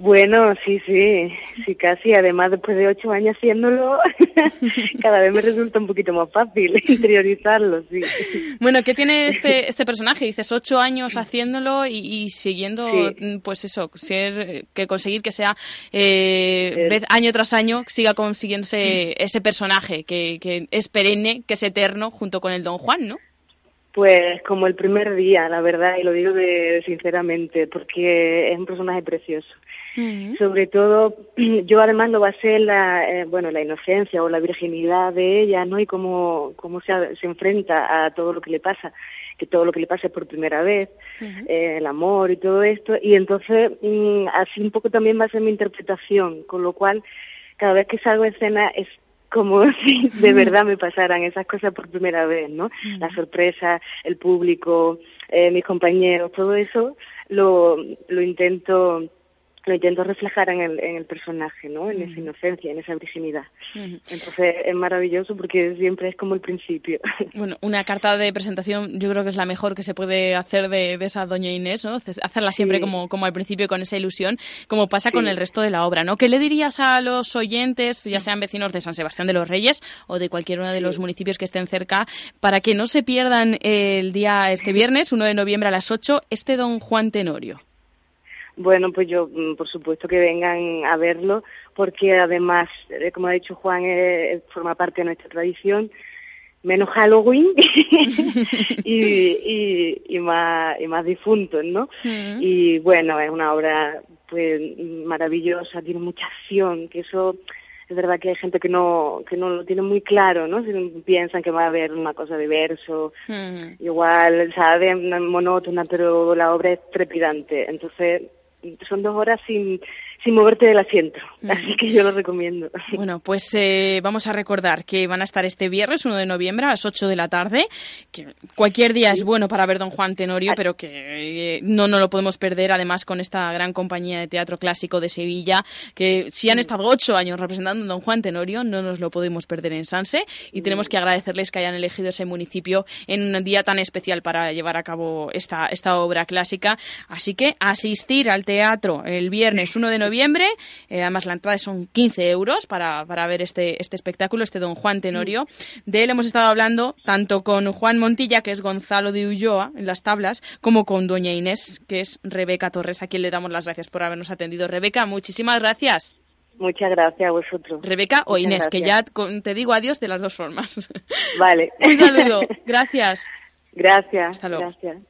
Bueno, sí, sí, sí, casi. Además, después de ocho años haciéndolo, cada vez me resulta un poquito más fácil interiorizarlo, sí. Bueno, ¿qué tiene este, este personaje? Dices ocho años haciéndolo y, y siguiendo, Sí. mm, pues eso, ser, que conseguir que sea eh, vez, año tras año siga consiguiéndose ese personaje que, que es perenne, que es eterno, junto con el Don Juan, ¿no? Pues como el primer día, la verdad, y lo digo de, sinceramente, porque es un personaje precioso. Sobre todo, yo además lo basé en la, eh, bueno, la inocencia o la virginidad de ella, ¿no? Y cómo, cómo se, se enfrenta a todo lo que le pasa, que todo lo que le pasa es por primera vez, eh, el amor y todo esto. Y entonces, mm, así un poco también va a ser mi interpretación, con lo cual, cada vez que salgo en escena es como si de verdad me pasaran esas cosas por primera vez, ¿no? La sorpresa, el público, eh, mis compañeros, todo eso lo, lo intento lo intento reflejar en el, en el personaje, ¿no? En esa inocencia, en esa virginidad. Entonces es maravilloso porque siempre es como el principio. Bueno, una carta de presentación yo creo que es la mejor que se puede hacer de, de esa doña Inés, ¿no? Hacerla siempre Sí. como, como al principio con esa ilusión, como pasa con el resto de la obra, ¿no? ¿Qué le dirías a los oyentes, ya sean vecinos de San Sebastián de los Reyes o de cualquier uno de los municipios que estén cerca, para que no se pierdan el día este viernes, 1 de noviembre a las 8, este don Juan Tenorio? Bueno, pues yo, mm, por supuesto que vengan a verlo, porque además, eh, como ha dicho Juan, eh, forma parte de nuestra tradición, menos Halloween y, y, y más, y más difuntos, ¿no? Y bueno, es una obra pues maravillosa, tiene mucha acción, que eso es verdad que hay gente que no que no lo tiene muy claro, ¿no? Si piensan que va a haber una cosa de verso, igual, sabe, monótona, pero la obra es trepidante. Entonces, son dos horas sin, sin moverte del asiento, así que yo lo recomiendo. Bueno, pues eh, vamos a recordar que van a estar este viernes, 1 de noviembre, a las 8 de la tarde, que cualquier día es bueno para ver Don Juan Tenorio, pero que eh, no nos lo podemos perder, además con esta gran compañía de teatro clásico de Sevilla, que si han estado ocho años representando a Don Juan Tenorio, no nos lo podemos perder en Sanse, y tenemos que agradecerles que hayan elegido ese municipio en un día tan especial para llevar a cabo esta, esta obra clásica. Así que asistir al teatro el viernes 1 de noviembre, eh, además la entrada son 15 euros para, para ver este, este espectáculo, este Don Juan Tenorio. De él hemos estado hablando tanto con Juan Montilla, que es Gonzalo de Ulloa en las tablas, como con Doña Inés, que es Rebeca Torres, a quien le damos las gracias por habernos atendido. Rebeca, muchísimas gracias. Muchas gracias a vosotros. Rebeca o Muchas Inés, que ya te digo adiós de las dos formas. Vale. Un saludo. Gracias. Gracias. Hasta luego. Gracias.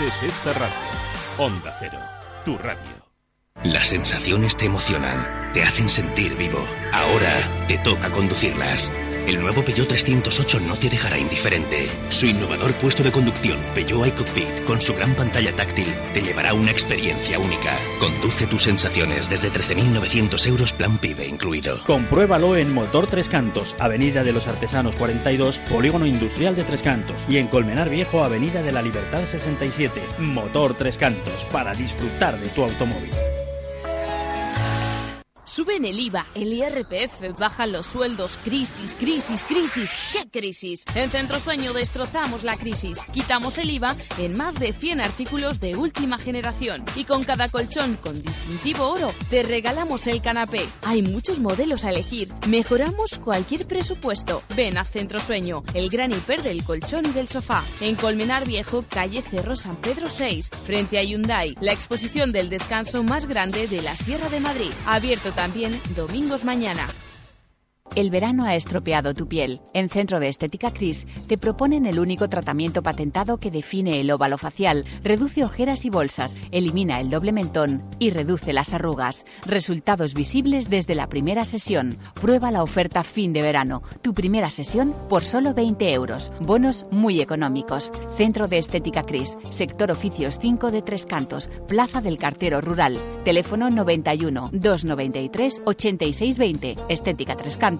Mereces esta radio. Onda Cero, tu radio. Las sensaciones te emocionan, te hacen sentir vivo. Ahora te toca conducirlas. El nuevo Peugeot 308 no te dejará indiferente. Su innovador puesto de conducción, Peugeot iCockpit, con su gran pantalla táctil, te llevará una experiencia única. Conduce tus sensaciones desde 13.900 euros plan PIB incluido. Compruébalo en Motor Tres Cantos, Avenida de los Artesanos 42, Polígono Industrial de Tres Cantos. Y en Colmenar Viejo, Avenida de la Libertad 67. Motor Tres Cantos, para disfrutar de tu automóvil. Suben el IVA, el IRPF, bajan los sueldos, crisis, crisis, crisis. ¿Qué crisis? En Centro Sueño destrozamos la crisis. Quitamos el IVA en más de 100 artículos de última generación. Y con cada colchón con distintivo oro, te regalamos el canapé. Hay muchos modelos a elegir. Mejoramos cualquier presupuesto. Ven a Centro Sueño, el gran hiper del colchón y del sofá. En Colmenar Viejo, calle Cerro San Pedro 6, frente a Hyundai. La exposición del descanso más grande de la Sierra de Madrid. Abierto también domingos mañana. El verano ha estropeado tu piel. En Centro de Estética Cris te proponen el único tratamiento patentado que define el óvalo facial, reduce ojeras y bolsas, elimina el doble mentón y reduce las arrugas. Resultados visibles desde la primera sesión. Prueba la oferta fin de verano. Tu primera sesión por solo 20 euros. Bonos muy económicos. Centro de Estética Cris, sector oficios 5 de Tres Cantos, Plaza del Cartero Rural. Teléfono 91 293 8620. Estética Tres Cantos.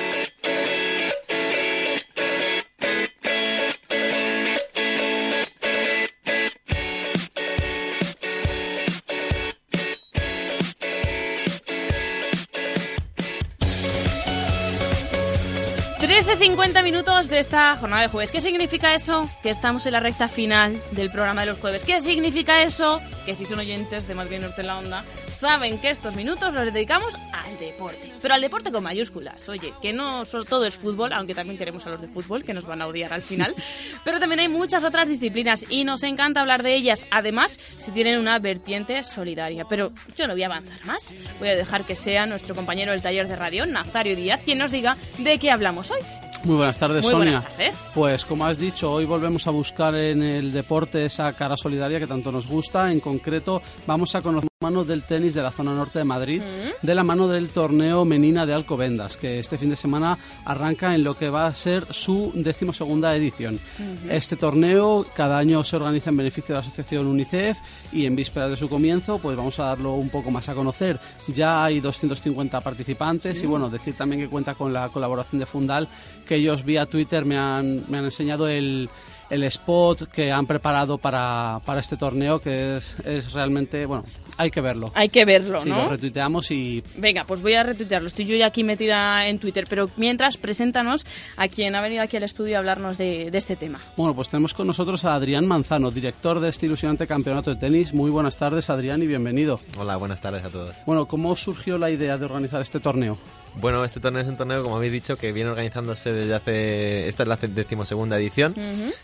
Trece cincuenta minutos de esta jornada de jueves. ¿Qué significa eso? Que estamos en la recta final del programa de los jueves. ¿Qué significa eso? Que si son oyentes de Madrid Norte en la Onda, saben que estos minutos los dedicamos al deporte. Pero al deporte con mayúsculas. Oye, que no solo todo es fútbol, aunque también queremos a los de fútbol, que nos van a odiar al final. Pero también hay muchas otras disciplinas y nos encanta hablar de ellas. Además, si tienen una vertiente solidaria. Pero yo no voy a avanzar más. Voy a dejar que sea nuestro compañero del taller de radio, Nazario Díaz, quien nos diga de qué hablamos hoy. Muy buenas tardes, Muy Sonia. buenas tardes. Pues como has dicho, hoy volvemos a buscar en el deporte esa cara solidaria que tanto nos gusta. En concreto, vamos a conocer mano del tenis de la zona norte de Madrid, de la mano del torneo Menina de Alcobendas, que este fin de semana arranca en lo que va a ser su decimosegunda edición. Este torneo cada año se organiza en beneficio de la asociación UNICEF y en vísperas de su comienzo, pues vamos a darlo un poco más a conocer. Ya hay 250 participantes Sí. y bueno, decir también que cuenta con la colaboración de Fundal, que ellos vía Twitter me han, me han enseñado el, el spot que han preparado para, para este torneo, que es, es realmente, bueno, hay que verlo. Hay que verlo, Sí, ¿no? lo retuiteamos y Venga, pues voy a retuitearlo. Estoy yo ya aquí metida en Twitter, pero mientras, preséntanos a quien ha venido aquí al estudio a hablarnos de, de este tema. Bueno, pues tenemos con nosotros a Adrián Manzano, director de este ilusionante campeonato de tenis. Muy buenas tardes, Adrián, y bienvenido. Hola, buenas tardes a todos. Bueno, ¿cómo surgió la idea de organizar este torneo? Bueno, este torneo es un torneo, como habéis dicho, que viene organizándose desde hace... Esta es la decimosegunda edición,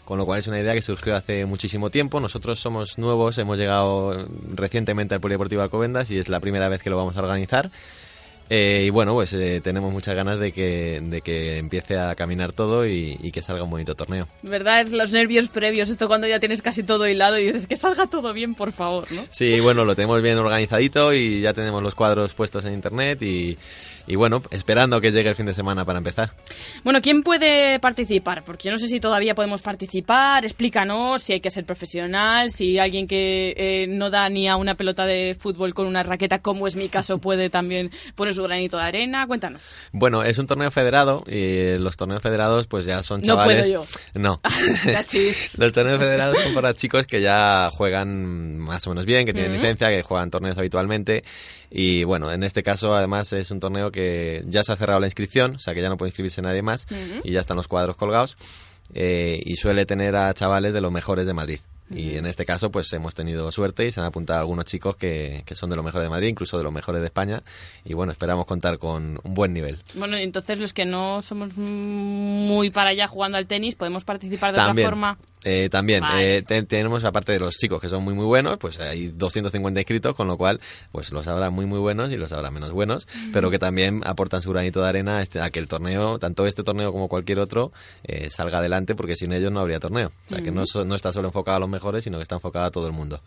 con lo cual es una idea que surgió hace muchísimo tiempo. Nosotros somos nuevos, hemos llegado recientemente al Polideportivo Alcobendas y es la primera vez que lo vamos a organizar. Eh, y bueno, pues eh, tenemos muchas ganas de que, de que empiece a caminar todo y, y que salga un bonito torneo. ¿Verdad? Es los nervios previos, esto cuando ya tienes casi todo hilado y dices que salga todo bien, por favor, ¿no? Sí, bueno, lo tenemos bien organizadito y ya tenemos los cuadros puestos en internet y, y bueno, esperando que llegue el fin de semana para empezar. Bueno, ¿quién puede participar? Porque yo no sé si todavía podemos participar. Explícanos si hay que ser profesional, si alguien que eh, no da ni a una pelota de fútbol con una raqueta, como es mi caso, puede también poner su granito de arena? Cuéntanos. Bueno, es un torneo federado y los torneos federados pues ya son chavales... No puedo yo. No. los torneos federados son para chicos que ya juegan más o menos bien, que tienen licencia, que juegan torneos habitualmente y bueno, en este caso además es un torneo que ya se ha cerrado la inscripción, o sea que ya no puede inscribirse nadie más y ya están los cuadros colgados eh, y suele tener a chavales de los mejores de Madrid. Y en este caso, pues hemos tenido suerte y se han apuntado algunos chicos que, que, son de los mejores de Madrid, incluso de los mejores de España. Y bueno, esperamos contar con un buen nivel. Bueno, entonces los que no somos muy para allá jugando al tenis, podemos participar de otra forma. Eh, también eh, tenemos, aparte de los chicos que son muy muy buenos, pues hay 250 inscritos, con lo cual pues los habrá muy muy buenos y los habrá menos buenos, pero que también aportan su granito de arena este, a que el torneo, tanto este torneo como cualquier otro, eh, salga adelante, porque sin ellos no habría torneo. O sea, que no, no está solo enfocado a los mejores, sino que está enfocado a todo el mundo.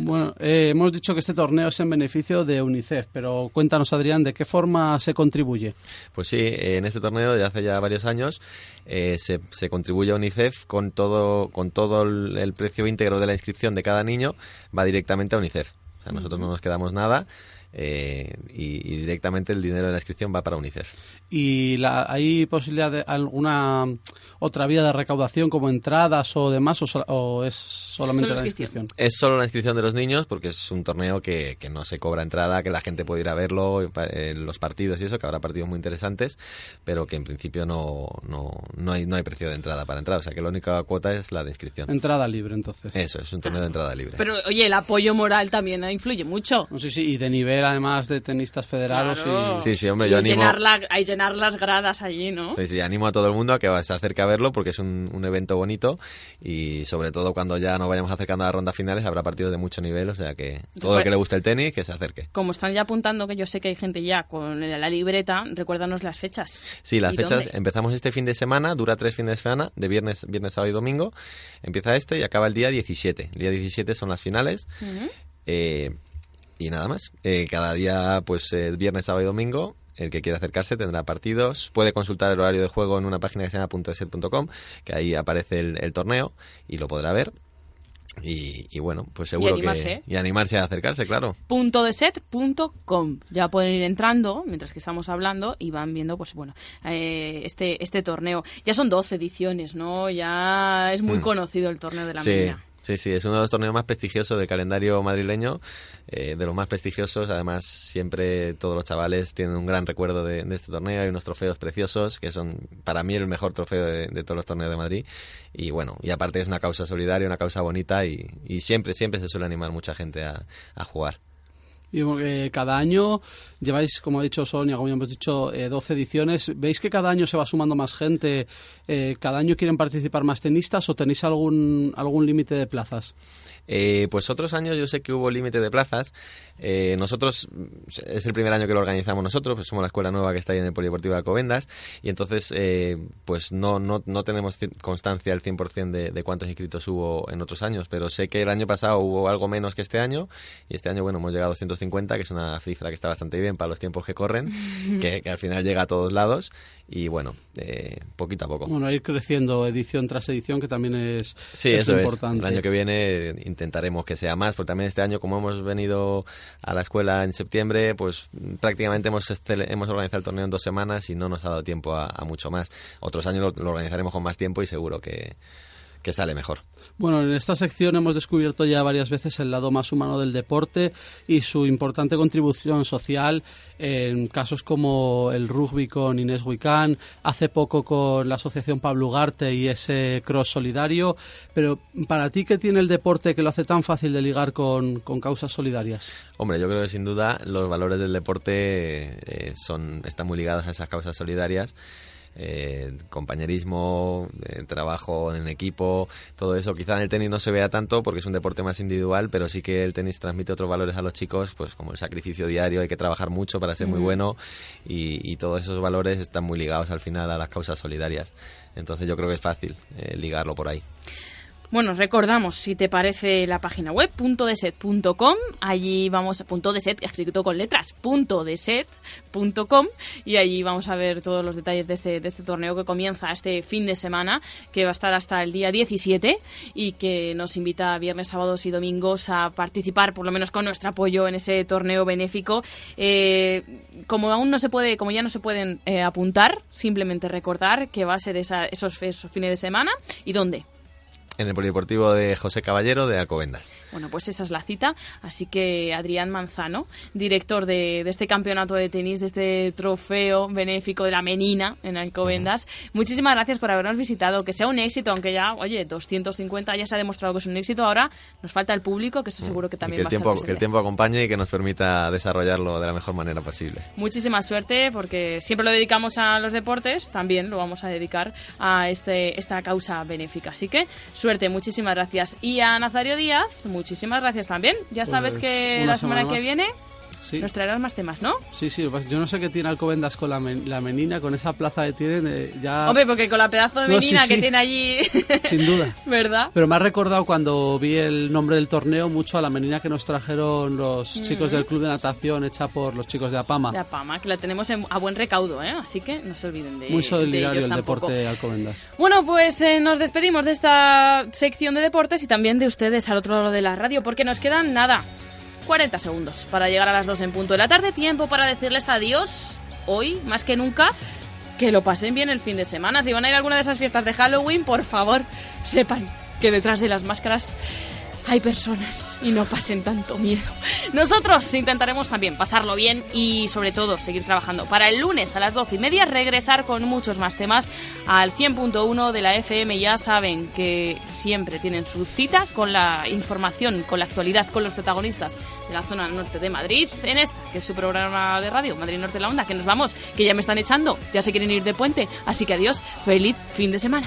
Bueno, eh, hemos dicho que este torneo es en beneficio de UNICEF, pero cuéntanos, Adrián, ¿de qué forma se contribuye? Pues sí, en este torneo, de hace ya varios años, eh, se, se, contribuye a UNICEF con todo, con todo el, precio íntegro de la inscripción de cada niño, va directamente a UNICEF. O sea, nosotros no nos quedamos nada. Eh, y, directamente el dinero de la inscripción va para UNICEF. ¿Y la, hay posibilidad de alguna otra vía de recaudación como entradas o demás o, es solamente la inscripción? Es solo la inscripción de los niños porque es un torneo que, que, no se cobra entrada, que la gente puede ir a verlo en los partidos y eso, que habrá partidos muy interesantes, pero que en principio no, no, no, hay, no hay precio de entrada para entrar, o sea que la única cuota es la de inscripción. Entrada libre entonces. Eso, es un torneo de entrada libre. Pero oye, el apoyo moral también influye mucho. sí, sí, y de nivel además de tenistas federados. Y... Sí, sí, hombre, yo animo... llenar las gradas allí, ¿no? Sí, sí, animo a todo el mundo a que se acerque a verlo porque es un, un evento bonito y sobre todo cuando ya nos vayamos acercando a las rondas finales habrá partidos de mucho nivel, o sea que todo el que le guste el tenis que se acerque. Como están ya apuntando, que yo sé que hay gente ya con la libreta, recuérdanos las fechas. Sí, las fechas empezamos este fin de semana, dura tres fines de semana, de viernes, viernes, sábado y domingo. Empieza este y acaba el día 17. El día 17 son las finales. eh, y nada más. Eh, cada día, pues eh, viernes, sábado y domingo, el que quiera acercarse tendrá partidos. Puede consultar el horario de juego en una página que se llama .eset.com, que ahí aparece el, torneo y lo podrá ver. Y, bueno, pues seguro y que... Y animarse a acercarse, claro. Punto de set.com. Ya pueden ir entrando mientras que estamos hablando y van viendo, pues bueno, eh, este, este torneo. Ya son 12 ediciones, ¿no? Ya es muy hmm. conocido el torneo de la sí. Sí, sí, es uno de los torneos más prestigiosos del calendario madrileño, eh, de los más prestigiosos. Además, siempre todos los chavales tienen un gran recuerdo de, este torneo. Hay unos trofeos preciosos que son, para mí, el mejor trofeo de, todos los torneos de Madrid. Y bueno, y aparte es una causa solidaria, una causa bonita y, siempre, siempre se suele animar mucha gente a jugar. Y eh, cada año lleváis, como ha dicho Sonia, como ya hemos dicho, eh, 12 ediciones. ¿Veis que cada año se va sumando más gente? Eh, ¿Cada año quieren participar más tenistas o tenéis algún, algún límite de plazas? Eh, pues otros años yo sé que hubo límite de plazas. Eh, nosotros, es el primer año que lo organizamos nosotros, pues somos la escuela nueva que está ahí en el Polideportivo de Alcobendas y entonces eh, pues no, no, no tenemos constancia al 100% de, de cuántos inscritos hubo en otros años, pero sé que el año pasado hubo algo menos que este año y este año, bueno, hemos llegado a 150, que es una cifra que está bastante bien para los tiempos que corren, que, al final llega a todos lados y bueno, poquito a poco. Bueno, ir creciendo edición tras edición, que también es, sí, es eso importante. El año que viene intentaremos que sea más, porque también este año, como hemos venido a la escuela en septiembre, pues prácticamente hemos, hemos organizado el torneo en dos semanas y no nos ha dado tiempo a, mucho más. Otros años lo, organizaremos con más tiempo y seguro que, que sale mejor. Bueno, en esta sección hemos descubierto ya varias veces el lado más humano del deporte y su importante contribución social en casos como el rugby con Inés Huicán, hace poco con la Asociación Pablo Ugarte y ese cross solidario. Pero para ti, ¿qué tiene el deporte que lo hace tan fácil de ligar con, causas solidarias? Hombre, yo creo que sin duda los valores del deporte eh, son, están muy ligados a esas causas solidarias eh, compañerismo, eh, trabajo en equipo, todo eso. Quizá en el tenis no se vea tanto porque es un deporte más individual, pero sí que el tenis transmite otros valores a los chicos, pues como el sacrificio diario, hay que trabajar mucho para ser muy bueno y, todos esos valores están muy ligados al final a las causas solidarias. Entonces yo creo que es fácil eh, ligarlo por ahí. Bueno, recordamos, si te parece la página web, .deset.com, allí vamos a punto .deset, escrito con letras, .deset.com, y allí vamos a ver todos los detalles de este, de este torneo que comienza este fin de semana, que va a estar hasta el día 17 y que nos invita viernes, sábados y domingos a participar, por lo menos con nuestro apoyo en ese torneo benéfico. Eh, como aún no se puede, como ya no se pueden eh, apuntar, simplemente recordar que va a ser esa, esos fines de semana. Y dónde en el Polideportivo de José Caballero de Alcobendas. Bueno, pues esa es la cita. Así que Adrián Manzano, director de, este campeonato de tenis, de este trofeo benéfico de la Menina en Alcobendas, muchísimas gracias por habernos visitado. Que sea un éxito, aunque ya, oye, 250 ya se ha demostrado que es un éxito. Ahora nos falta el público, que eso seguro que también que el va tiempo, a estar Que el tiempo acompañe y que nos permita desarrollarlo de la mejor manera posible. Muchísima suerte, porque siempre lo dedicamos a los deportes, también lo vamos a dedicar a este, esta causa benéfica. Así que suerte, muchísimas gracias. Y a Nazario Díaz, muchísimas gracias también. Ya sabes Pues, que la semana, semana que viene Sí. nos traerás más temas, ¿no? Sí, sí, pues yo no sé qué tiene Alcobendas con la, men- la menina, con esa plaza que tienen, eh, ya... Hombre, porque con la pedazo de No, sí, menina que sí. tiene allí, Sin duda. ¿verdad? Pero me ha recordado cuando vi el nombre del torneo mucho a la menina que nos trajeron los Mm. chicos del club de natación hecha por los chicos de Apama. La Pama, que la tenemos en- a buen recaudo, ¿eh? Así que no se olviden de Muy de solidario ellos el tampoco. deporte de Alcobendas. Bueno, pues eh, nos despedimos de esta sección de deportes y también de ustedes al otro lado de la radio, porque nos quedan nada, 40 segundos para llegar a las 2 en punto de la tarde. Tiempo para decirles adiós hoy, más que nunca. Que lo pasen bien el fin de semana. Si van a ir a alguna de esas fiestas de Halloween, por favor, sepan que detrás de las máscaras hay personas y no pasen tanto miedo. Nosotros intentaremos también pasarlo bien y sobre todo seguir trabajando para el lunes a las 12 y media regresar con muchos más temas al 100.1 de la FM. Ya saben que siempre tienen su cita con la información, con la actualidad, con los protagonistas de la zona norte de Madrid en esta, que es su programa de radio, Madrid Norte La Onda, que nos vamos, que ya me están echando, ya se quieren ir de puente. Así que adiós, feliz fin de semana.